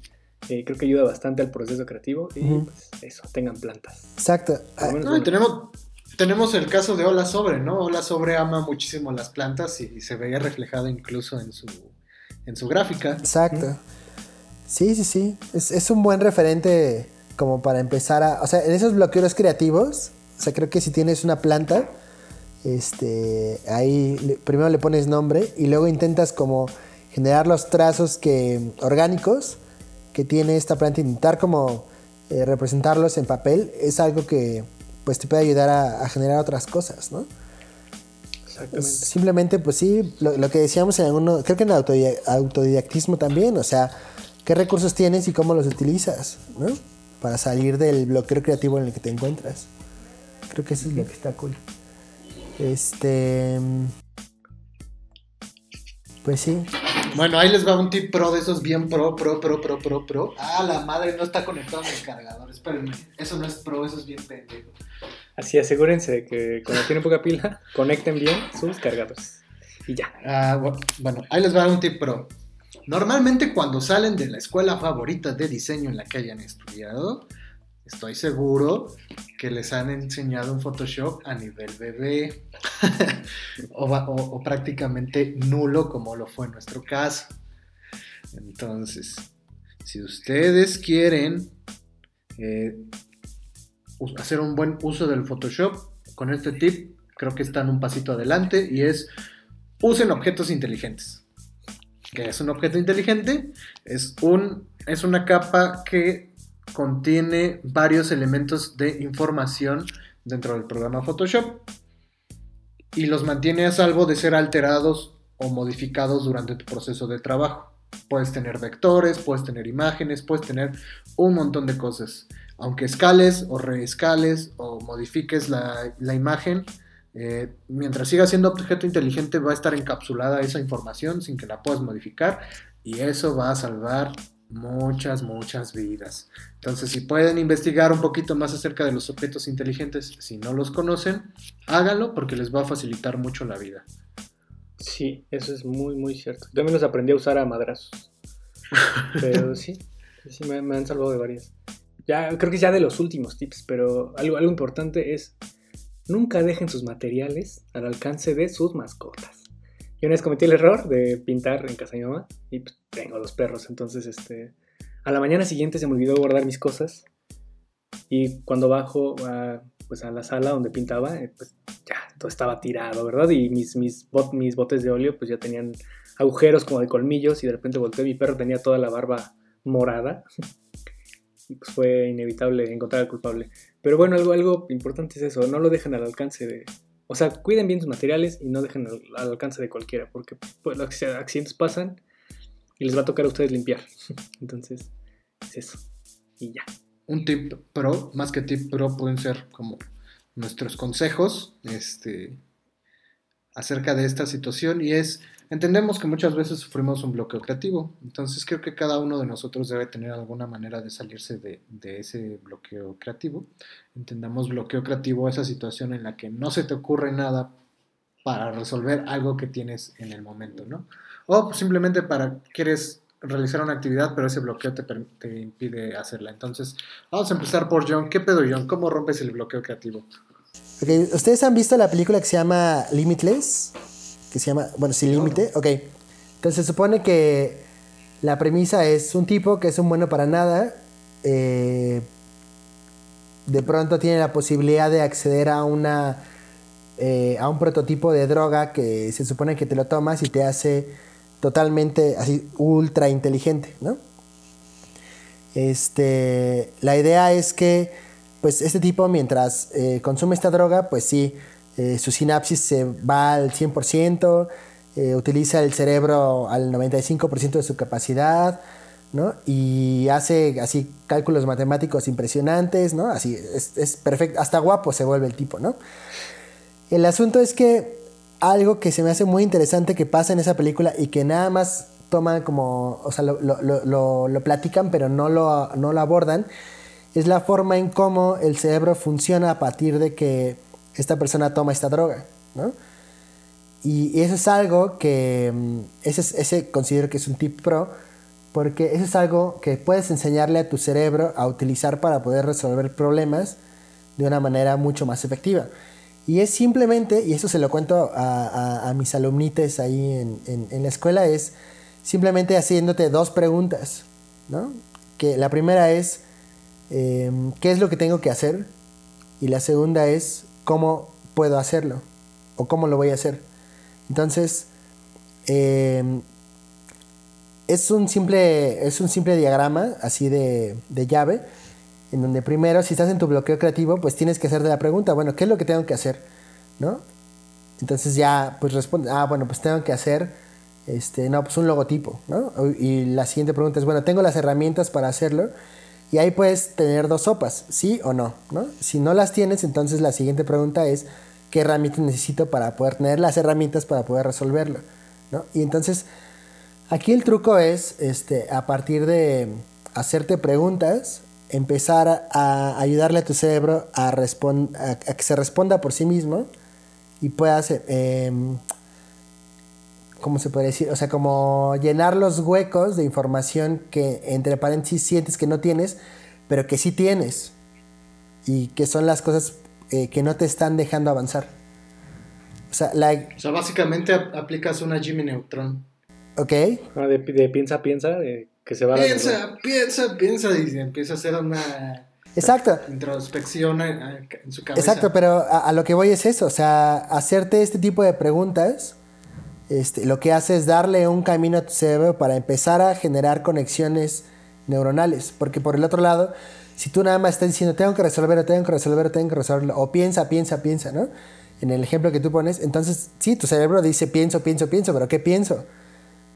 eh, creo que ayuda bastante al proceso creativo y pues eso, tengan plantas. Exacto. Ah, tenemos, tenemos el caso de Hola Sobre, ¿no? Hola Sobre ama muchísimo las plantas y, se veía reflejado incluso en su, en su gráfica. Exacto. Sí, sí, sí. Es, un buen referente como para empezar a... O sea, en esos bloqueos creativos, o sea, creo que si tienes una planta, este, ahí primero le pones nombre y luego intentas como generar los trazos que orgánicos que tiene esta planta, intentar como eh, representarlos en papel, es algo que pues te puede ayudar a, generar otras cosas, ¿no? Exactamente. Simplemente, pues sí, lo, lo que decíamos en alguno, creo que en el autodi- autodidactismo también, o sea, qué recursos tienes y cómo los utilizas, ¿no? Para salir del bloqueo creativo en el que te encuentras. Creo que eso es lo que está cool. Este. Pues sí. Bueno, ahí les va un tip pro de esos bien pro, pro, pro, pro, pro, pro. Ah, la madre no está conectado en el cargador. Espérenme. Eso no es pro, eso es bien pendejo. Así asegúrense de que cuando tienen poca pila, conecten bien sus cargadores. Y ya. Ah, bu- bueno, ahí les va un tip pro. Normalmente cuando salen de la escuela favorita de diseño en la que hayan estudiado, estoy seguro que les han enseñado un Photoshop a nivel bebé <laughs> o, prácticamente nulo como lo fue en nuestro caso. Entonces, si ustedes quieren eh, hacer un buen uso del Photoshop, con este tip creo que están un pasito adelante y es usen objetos inteligentes. ¿Qué es un objeto inteligente? Es, un, es una capa que contiene varios elementos de información dentro del programa Photoshop y los mantiene a salvo de ser alterados o modificados durante tu proceso de trabajo. Puedes tener vectores, puedes tener imágenes, puedes tener un montón de cosas. Aunque escales o reescales o modifiques la, imagen, eh, mientras siga siendo objeto inteligente va a estar encapsulada esa información sin que la puedas modificar y eso va a salvar muchas, muchas vidas. Entonces, si pueden investigar un poquito más acerca de los objetos inteligentes, si no los conocen, háganlo porque les va a facilitar mucho la vida. Sí, eso es muy, muy cierto. Yo también los aprendí a usar a madrazos. Pero <laughs> sí, sí me, me han salvado de varias. Ya, creo que ya de los últimos tips, pero algo, algo importante es nunca dejen sus materiales al alcance de sus mascotas. Yo una vez cometí el error de pintar en casa de mi mamá y pues, tengo dos perros, entonces este, a la mañana siguiente se me olvidó guardar mis cosas y cuando bajo a, pues, a la sala donde pintaba, eh, pues ya todo estaba tirado, ¿verdad? Y mis, mis, bot- mis botes de óleo pues ya tenían agujeros como de colmillos y de repente volteé, mi perro tenía toda la barba morada y pues fue inevitable encontrar al culpable. Pero bueno, algo, algo importante es eso, no lo dejen al alcance de... O sea, cuiden bien sus materiales y no dejen al, al alcance de cualquiera, porque pues, los acc- accidentes pasan y les va a tocar a ustedes limpiar. <laughs> Entonces, es eso. Y ya. Un tip pro, más que tip pro, pueden ser como nuestros consejos este, acerca de esta situación y es, entendemos que muchas veces sufrimos un bloqueo creativo, entonces creo que cada uno de nosotros debe tener alguna manera de salirse de, ese bloqueo creativo. Entendamos bloqueo creativo, esa situación en la que no se te ocurre nada para resolver algo que tienes en el momento, ¿no? O simplemente para quieres realizar una actividad, pero ese bloqueo te, te impide hacerla. Entonces, vamos a empezar por John. ¿Qué pedo, John? ¿Cómo rompes el bloqueo creativo? ¿Ustedes han visto la película que se llama Limitless? Que se llama, bueno, Sin Límite. Ok. Entonces se supone que la premisa es un tipo que es un bueno para nada. eh, de pronto tiene la posibilidad de acceder a una eh, a un prototipo de droga que se supone que te lo tomas y te hace totalmente así ultra inteligente, ¿no? Este, la idea es que, pues, este tipo, mientras eh, consume esta droga, pues sí, eh, su sinapsis se va al 100%, eh, utiliza el cerebro al 95% de su capacidad, ¿no? Y hace así cálculos matemáticos impresionantes, ¿no? Así, es, es perfecto, hasta guapo se vuelve el tipo, ¿no? El asunto es que algo que se me hace muy interesante que pasa en esa película y que nada más toman como, o sea, lo, lo- lo- lo- platican pero no lo, no lo abordan, es la forma en cómo el cerebro funciona a partir de que esta persona toma esta droga, ¿no? Y, eso es algo que, mm, ese, es- ese considero que es un tip pro, porque eso es algo que puedes enseñarle a tu cerebro a utilizar para poder resolver problemas de una manera mucho más efectiva. Y es simplemente, y eso se lo cuento a, mis alumnites ahí en, en- la escuela, es simplemente haciéndote dos preguntas, ¿no? Que la primera es, eh, ¿qué es lo que tengo que hacer? Y la segunda es, ¿cómo puedo hacerlo? ¿O cómo lo voy a hacer? Entonces, eh, es, un simple, es un simple diagrama así de, de llave, en donde primero, si estás en tu bloqueo creativo, pues tienes que hacerte la pregunta, bueno, ¿qué es lo que tengo que hacer? ¿No? Entonces ya pues responde, ah, bueno, pues tengo que hacer, este, no, pues un logotipo, ¿no? Y la siguiente pregunta es, bueno, tengo las herramientas para hacerlo. Y ahí puedes tener dos sopas, sí o no, ¿no? Si no las tienes, entonces la siguiente pregunta es, ¿qué herramientas necesito para poder tener las herramientas para poder resolverlo? ¿no? Y entonces, aquí el truco es, este, a partir de hacerte preguntas, empezar a ayudarle a tu cerebro a, a, que se responda por sí mismo y puedas, eh, ¿cómo se puede decir? O sea, como llenar los huecos de información que entre paréntesis sientes que no tienes, pero que sí tienes y que son las cosas eh, que no te están dejando avanzar. O sea, o sea básicamente aplicas una Jimmy Neutron. Ok. Ah, de, de, piensa, piensa, que se va Piensa, piensa, piensa, y empieza a hacer una Exacto. Introspección en, su cabeza. Exacto, pero a, lo que voy es eso, o sea, hacerte este tipo de preguntas, este, lo que hace es darle un camino a tu cerebro para empezar a generar conexiones neuronales, porque por el otro lado, si tú nada más estás diciendo, tengo que resolverlo, tengo que resolverlo, tengo que resolverlo, o piensa, piensa, piensa, ¿no? En el ejemplo que tú pones, entonces, sí, tu cerebro dice, pienso, pienso, pienso, pero ¿qué pienso?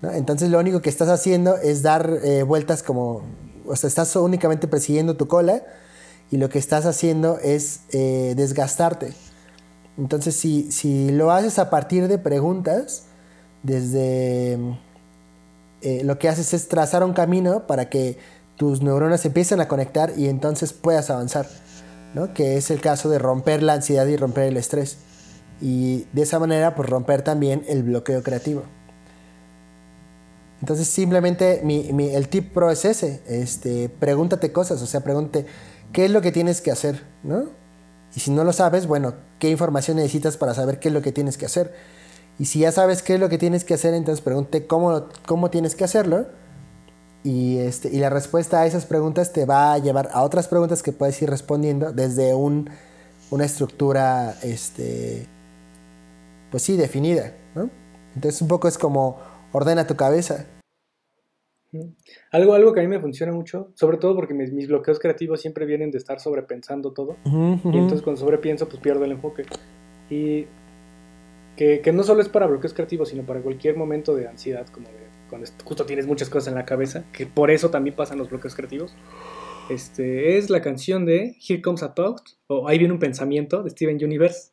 Entonces lo único que estás haciendo es dar eh, vueltas como, o sea, estás únicamente persiguiendo tu cola y lo que estás haciendo es eh, desgastarte. Entonces, si, si, lo haces a partir de preguntas, desde eh, lo que haces es trazar un camino para que tus neuronas empiecen a conectar y entonces puedas avanzar, ¿no? que es el caso de romper la ansiedad y romper el estrés. Y de esa manera, pues romper también el bloqueo creativo. Entonces, simplemente mi, mi, el tip pro es ese, este, pregúntate cosas, o sea, pregúntate, qué es lo que tienes que hacer, ¿no? Y si no lo sabes, bueno, ¿qué información necesitas para saber qué es lo que tienes que hacer? Y si ya sabes qué es lo que tienes que hacer, entonces pregunte cómo, cómo tienes que hacerlo. Y, este, y la respuesta a esas preguntas te va a llevar a otras preguntas que puedes ir respondiendo desde un, una estructura, este, pues sí, definida, ¿no? Entonces un poco es como ordena tu cabeza. Algo, algo que a mí me funciona mucho, sobre todo porque mis, bloqueos creativos siempre vienen de estar sobrepensando todo. Y entonces cuando sobrepienso, pues pierdo el enfoque. Y que, no solo es para bloqueos creativos, sino para cualquier momento de ansiedad, como de cuando justo tienes muchas cosas en la cabeza, que por eso también pasan los bloqueos creativos. Este, es la canción de Here Comes a Thought, o Ahí viene un pensamiento, de Steven Universe.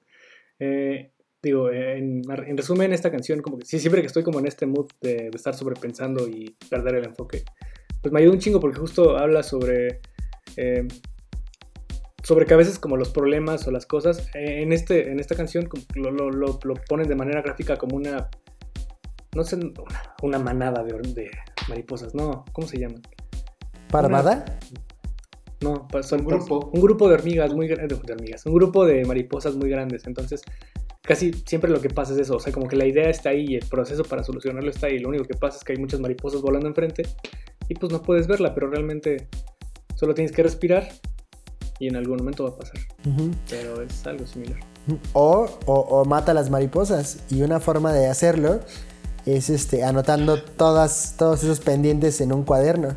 Eh, digo, en, resumen, esta canción, como que sí, siempre que estoy como en este mood de, estar sobrepensando y perder el enfoque, pues me ayuda un chingo porque justo habla sobre, eh, sobre que a veces como los problemas o las cosas, en, este, en esta canción lo, lo, lo, ponen de manera gráfica como una, no sé, una, manada de, de, mariposas, no, ¿cómo se llaman? ¿Parvada? No, son un grupo. Un grupo de hormigas muy grandes, de hormigas, un grupo de mariposas muy grandes. Entonces, casi siempre lo que pasa es eso, o sea, como que la idea está ahí y el proceso para solucionarlo está ahí, lo único que pasa es que hay muchas mariposas volando enfrente y pues no puedes verla, pero realmente solo tienes que respirar y en algún momento va a pasar. Pero es algo similar. O, o, mata las mariposas y una forma de hacerlo es este, anotando todas, todos esos pendientes en un cuaderno.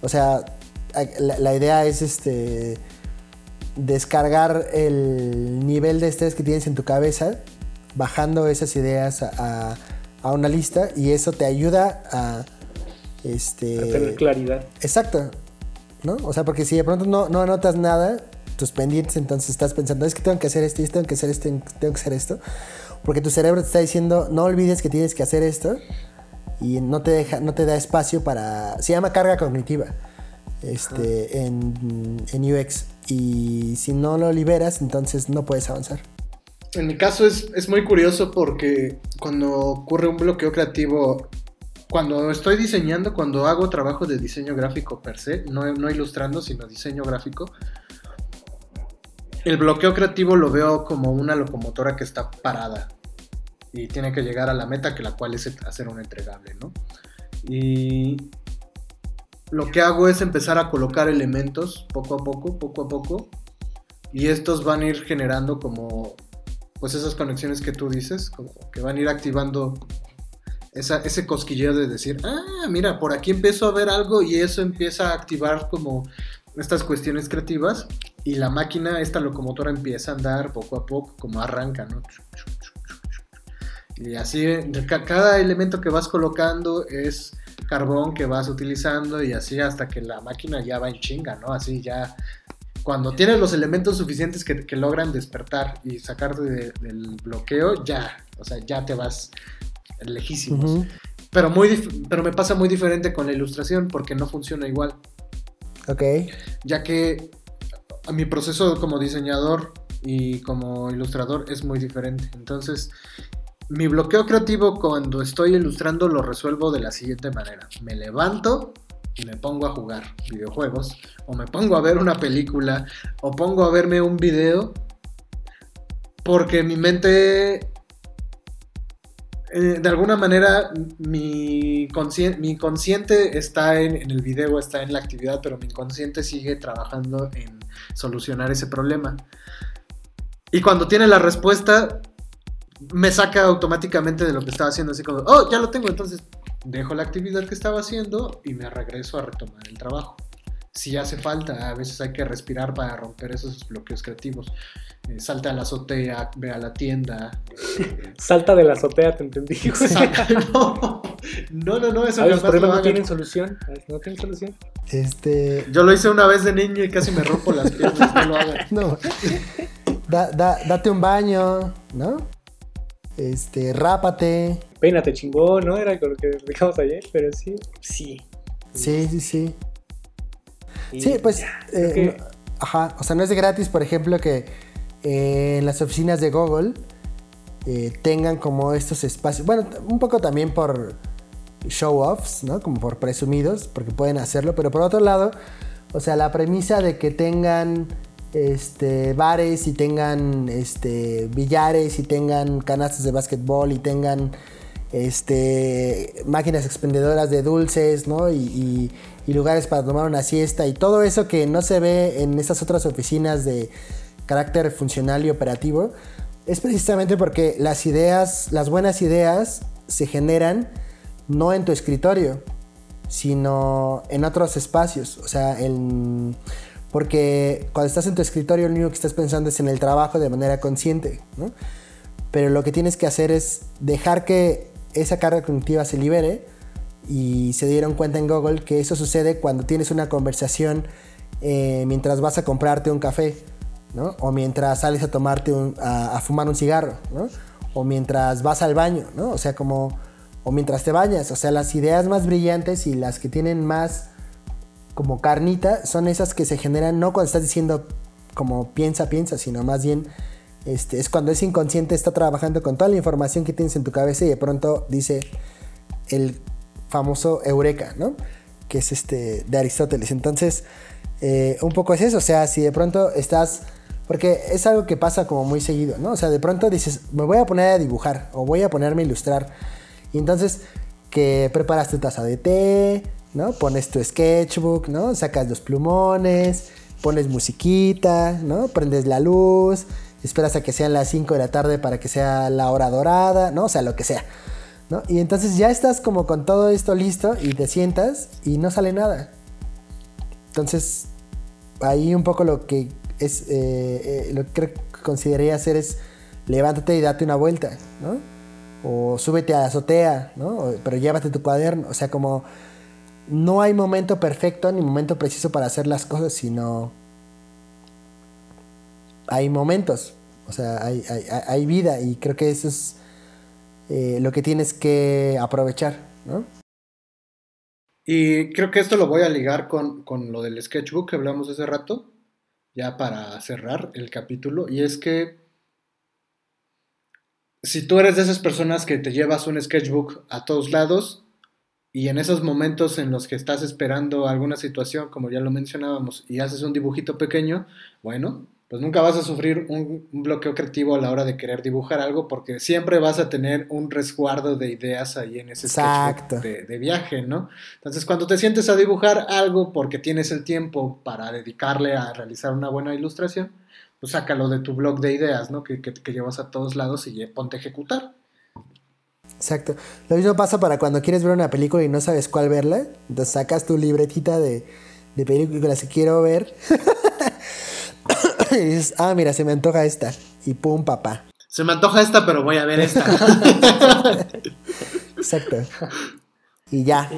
O sea, la, la idea es este descargar el nivel de estrés que tienes en tu cabeza, bajando esas ideas a, una lista y eso te ayuda a... Este, a tener claridad. Exacto. ¿No? O sea, porque si de pronto no, no anotas nada, tus pendientes, entonces estás pensando, es que tengo que hacer esto, tengo que hacer esto, tengo que hacer esto. Porque tu cerebro te está diciendo, no olvides que tienes que hacer esto y no te, deja, no te da espacio para... Se llama carga cognitiva este, en, en UX y si no lo liberas, entonces no puedes avanzar. En mi caso es, muy curioso porque cuando ocurre un bloqueo creativo, cuando estoy diseñando, cuando hago trabajo de diseño gráfico per se, no, no ilustrando, sino diseño gráfico, el bloqueo creativo lo veo como una locomotora que está parada y tiene que llegar a la meta, que la cual es hacer un entregable, ¿no? Y lo que hago es empezar a colocar elementos poco a poco, poco a poco, y estos van a ir generando como, pues esas conexiones que tú dices, que van a ir activando esa, ese cosquilleo de decir, ah, mira, por aquí empiezo a ver algo y eso empieza a activar como estas cuestiones creativas y la máquina, esta locomotora empieza a andar poco a poco, como arranca, ¿no? Y así, cada elemento que vas colocando es carbón que vas utilizando y así hasta que la máquina ya va en chinga, ¿no? Así ya, cuando tienes los elementos suficientes que, que logran despertar y sacarte de- del bloqueo, ya, o sea, ya te vas lejísimos. Pero, muy pero me pasa muy diferente con la ilustración porque no funciona igual. Ok. Ya que a mi proceso como diseñador y como ilustrador es muy diferente. Entonces, mi bloqueo creativo cuando estoy ilustrando lo resuelvo de la siguiente manera. Me levanto y me pongo a jugar videojuegos, o me pongo a ver una película, o pongo a verme un video, porque mi mente eh, de alguna manera mi, conscien- mi consciente está en, en el video, está en la actividad, pero mi inconsciente sigue trabajando en solucionar ese problema. Y cuando tiene la respuesta, me saca automáticamente de lo que estaba haciendo, así como, oh, ya lo tengo, entonces dejo la actividad que estaba haciendo y me regreso a retomar el trabajo. Si hace falta, a veces hay que respirar para romper esos bloqueos creativos. Eh, salta a la azotea, ve a la tienda. <laughs> Salta de la azotea, te entendí. <laughs> no, no, no, no, eso A los problemas no hagan. tienen solución. No tienen solución. Este. Yo lo hice una vez de niño y casi me rompo las piernas, no lo hagan. <laughs> No. Da- da- date un baño, ¿no? Este, rápate. Peínate chingón, ¿no? Era con lo que dejamos ayer, pero sí. Sí. Sí, sí, sí. Y Sí, pues. eh, que- no- ajá. O sea, no es de gratis, por ejemplo, que eh, en las oficinas de Google eh, tengan como estos espacios. Bueno, un poco también por show-offs, ¿no? Como por presumidos, porque pueden hacerlo. Pero por otro lado, o sea, la premisa de que tengan este, bares y tengan este, billares y tengan canastas de básquetbol y tengan este, máquinas expendedoras de dulces, ¿no? Y, y- y lugares para tomar una siesta y todo eso que no se ve en estas otras oficinas de carácter funcional y operativo, es precisamente porque las ideas, las buenas ideas se generan no en tu escritorio, sino en otros espacios. O sea, porque cuando estás en tu escritorio lo único que estás pensando es en el trabajo de manera consciente, ¿no? Pero lo que tienes que hacer es dejar que esa carga cognitiva se libere y se dieron cuenta en Google que eso sucede cuando tienes una conversación eh, mientras vas a comprarte un café, ¿no? O mientras sales a tomarte un, a, a fumar un cigarro, ¿no? O mientras vas al baño, ¿no? O sea, como o mientras te bañas, o sea, las ideas más brillantes y las que tienen más como carnita son esas que se generan no cuando estás diciendo como piensa, piensa, sino más bien este, es cuando ese inconsciente está trabajando con toda la información que tienes en tu cabeza y de pronto dice el famoso eureka, ¿no? Que es este de Aristóteles. Entonces, eh, un poco es eso, o sea, si de pronto estás, porque es algo que pasa como muy seguido, ¿no? O sea, de pronto dices, me voy a poner a dibujar o voy a ponerme a ilustrar. Y entonces, que preparas tu taza de té, ¿no? Pones tu sketchbook, ¿no? Sacas los plumones, pones musiquita, ¿no? Prendes la luz, esperas a que sean las 5 de la tarde para que sea la hora dorada, ¿no? O sea, lo que sea. ¿No? Y entonces ya estás como con todo esto listo y te sientas y no sale nada. Entonces, ahí un poco lo que es, eh, eh, lo que consideraría hacer es levántate y date una vuelta, ¿no? O súbete a la azotea, ¿no? Pero llévate tu cuaderno. O sea, como no hay momento perfecto ni momento preciso para hacer las cosas, sino hay momentos. O sea, hay- hay- hay vida y creo que eso es eh, lo que tienes que aprovechar, ¿no? Y creo que esto lo voy a ligar con, con lo del sketchbook que hablamos hace rato, ya para cerrar el capítulo, y es que si tú eres de esas personas que te llevas un sketchbook a todos lados y en esos momentos en los que estás esperando alguna situación, como ya lo mencionábamos, y haces un dibujito pequeño, bueno, pues nunca vas a sufrir un, un bloqueo creativo a la hora de querer dibujar algo porque siempre vas a tener un resguardo de ideas ahí en ese Exacto. sketchbook de, de viaje, ¿no? Entonces, cuando te sientes a dibujar algo porque tienes el tiempo para dedicarle a realizar una buena ilustración, pues sácalo de tu blog de ideas, ¿no? Que, que- que llevas a todos lados y ya ponte a ejecutar. Exacto. Lo mismo pasa para cuando quieres ver una película y no sabes cuál verla. Entonces sacas tu libretita de, de películas que quiero ver. <laughs> y dices, ah, mira, se me antoja esta. Y pum, papá. se me antoja esta, pero voy a ver esta. <laughs> Exacto. Y ya.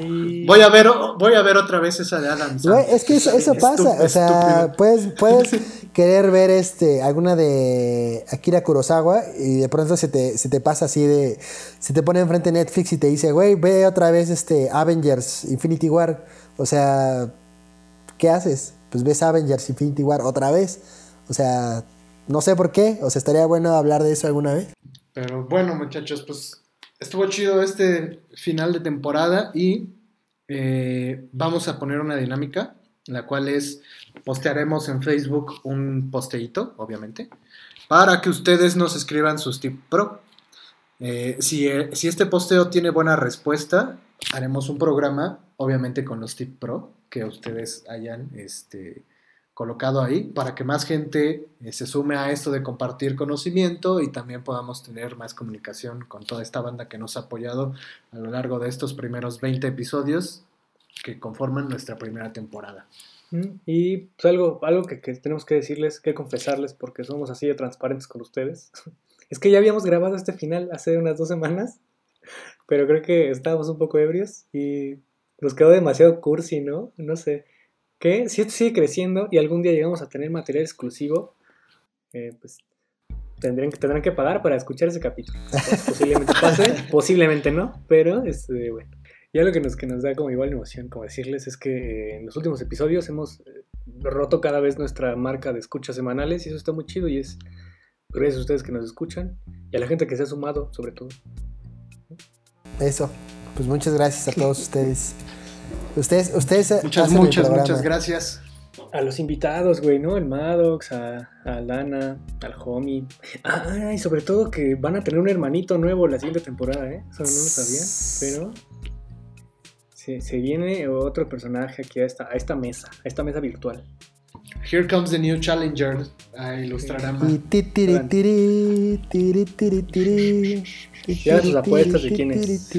Voy a ver, voy a ver otra vez esa de Adam Sandler. es que eso, pasa. O sea, estúpido. puedes, puedes <laughs> querer ver este alguna de Akira Kurosawa y de pronto se te, se te pasa así de. Se te pone enfrente Netflix y te dice, güey, ve otra vez este Avengers Infinity War. O sea, ¿qué haces? Pues ves Avengers Infinity War otra vez. O sea, no sé por qué. O sea, estaría bueno hablar de eso alguna vez. Pero bueno, muchachos, pues estuvo chido este final de temporada y eh, vamos a poner una dinámica, la cual es postearemos en Facebook un posteíto, obviamente, para que ustedes nos escriban sus tip pro. Eh, si, eh, si este posteo tiene buena respuesta, haremos un programa, obviamente con los tip pro que ustedes hayan este, colocado ahí para que más gente eh, se sume a esto de compartir conocimiento y también podamos tener más comunicación con toda esta banda que nos ha apoyado a lo largo de estos primeros 20 episodios que conforman nuestra primera temporada. Mm, Y pues, algo, algo que, que tenemos que decirles, que confesarles, porque somos así de transparentes con ustedes, <laughs> es que ya habíamos grabado este final hace unas dos semanas, pero creo que estábamos un poco ebrios y nos quedó demasiado cursi, ¿no? No sé. Que si esto sigue creciendo y algún día llegamos a tener material exclusivo, eh, pues tendrán que, tendrán que pagar para escuchar ese capítulo. Pues, <laughs> posiblemente pase, posiblemente no, pero este, bueno. Ya lo que nos, que nos da como igual emoción, como decirles, es que eh, en los últimos episodios hemos eh, roto cada vez nuestra marca de escuchas semanales y eso está muy chido y es gracias a ustedes que nos escuchan y a la gente que se ha sumado, sobre todo. Eso. Pues muchas gracias a todos <laughs> ustedes. Ustedes, ustedes Muchas, muchas, muchas gracias. A los invitados, güey, ¿no? El Maddox, a, a Lana, al homie. Ah, y sobre todo que van a tener un hermanito nuevo la siguiente temporada, ¿eh? Eso no lo sabía, pero... Se, se viene otro personaje aquí a esta, a esta mesa, a esta mesa virtual. Here comes the new challenger a Ilustrarama. Ya sus apuestas de tiri, quién es.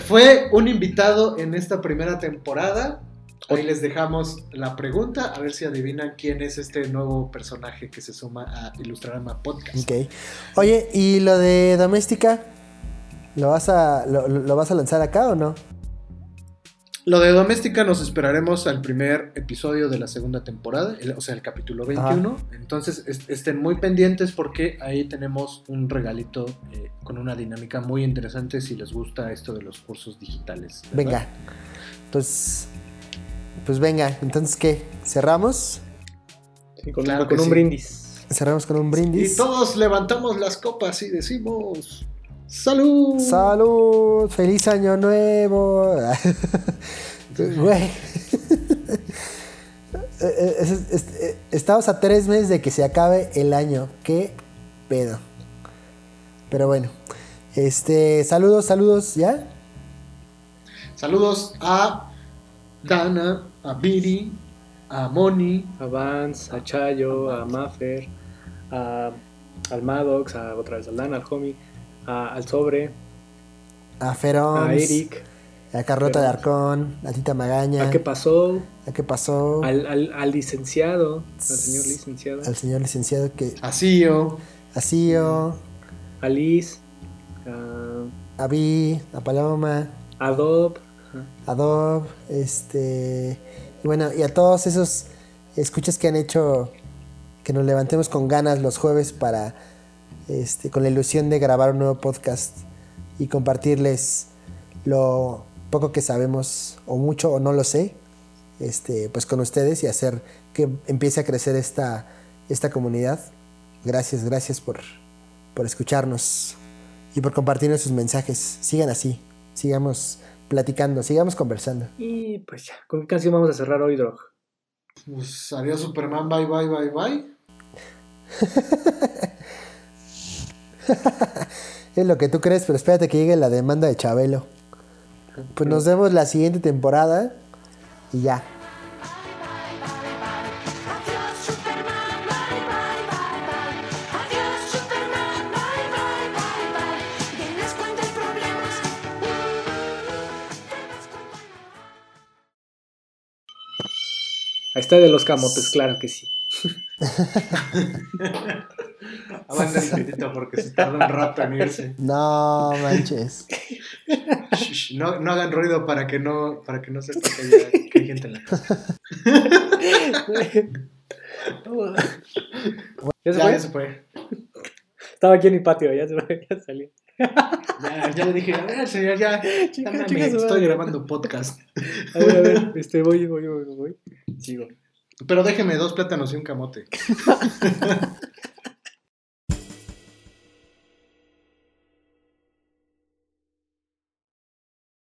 Fue un invitado en esta primera temporada. Ahí les dejamos la pregunta, a ver si adivinan quién es este nuevo personaje que se suma a Ilustrarama Podcast. Ok. Oye, ¿y lo de doméstica? ¿Lo vas a, lo, lo vas a lanzar acá o no? Lo de Doméstica nos esperaremos al primer episodio de la segunda temporada, el- o sea, el capítulo 21. Entonces est- estén muy pendientes porque ahí tenemos un regalito eh, con una dinámica muy interesante si les gusta esto de los cursos digitales. ¿verdad? Venga. Pues, pues venga. Entonces, ¿qué? ¿Cerramos? Sí, con, Claro con un sí. brindis. Cerramos con un brindis. Y todos levantamos las copas y decimos ¡Salud! Salud, feliz año nuevo. <laughs> Güey. Eh, es- eh, Estamos a tres meses de que se acabe el año. Qué pedo. Pero bueno. Este, saludos, saludos, ¿ya? Saludos a Dana, a Viri, a Moni, A Vance, a Chayo, a Maffer, a, al Maddox, a otra vez al Lana, al homie, a- al Sobre, A Ferón, a Eric, a Carlota de. Arcón, a Tita Magaña. a qué pasó, ¿A qué pasó? al, al, al licenciado, al señor licenciado, Al señor licenciado que. a Cío, A Cío, a Liz, a, a Vi, a Paloma. a Dob, Adobe, este, y bueno, y a todos esos escuchas que han hecho que nos levantemos con ganas los jueves para, este, con la ilusión de grabar un nuevo podcast y compartirles lo poco que sabemos, o mucho, o no lo sé, este, pues con ustedes y hacer que empiece a crecer esta, esta comunidad. Gracias, gracias por, por escucharnos y por compartirnos sus mensajes. Sigan así, sigamos platicando, sigamos conversando. y pues ya, ¿con qué canción vamos a cerrar hoy, Drog? pues adiós Superman, bye bye bye bye. <laughs> <laughs> Es lo que tú crees, pero espérate que llegue la demanda de Chabelo. Pues nos vemos la siguiente temporada y ya. Ahí está de los camotes, claro que sí. Aguanta tantito porque se tarda un rato en irse. No manches. Shh, No, no hagan ruido para que no, para que no sepa que, que hay gente en la casa. ¿Ya se Ya, fue? ya se fue. Estaba aquí en mi patio, ya se fue, <laughs> ya salió. Ya, ya le dije, a ver, señor, ya. Chica, chica estoy grabando podcast. A ver, a ver, este, voy, voy, voy, voy. Sigo. Pero déjeme dos plátanos y un camote. <laughs>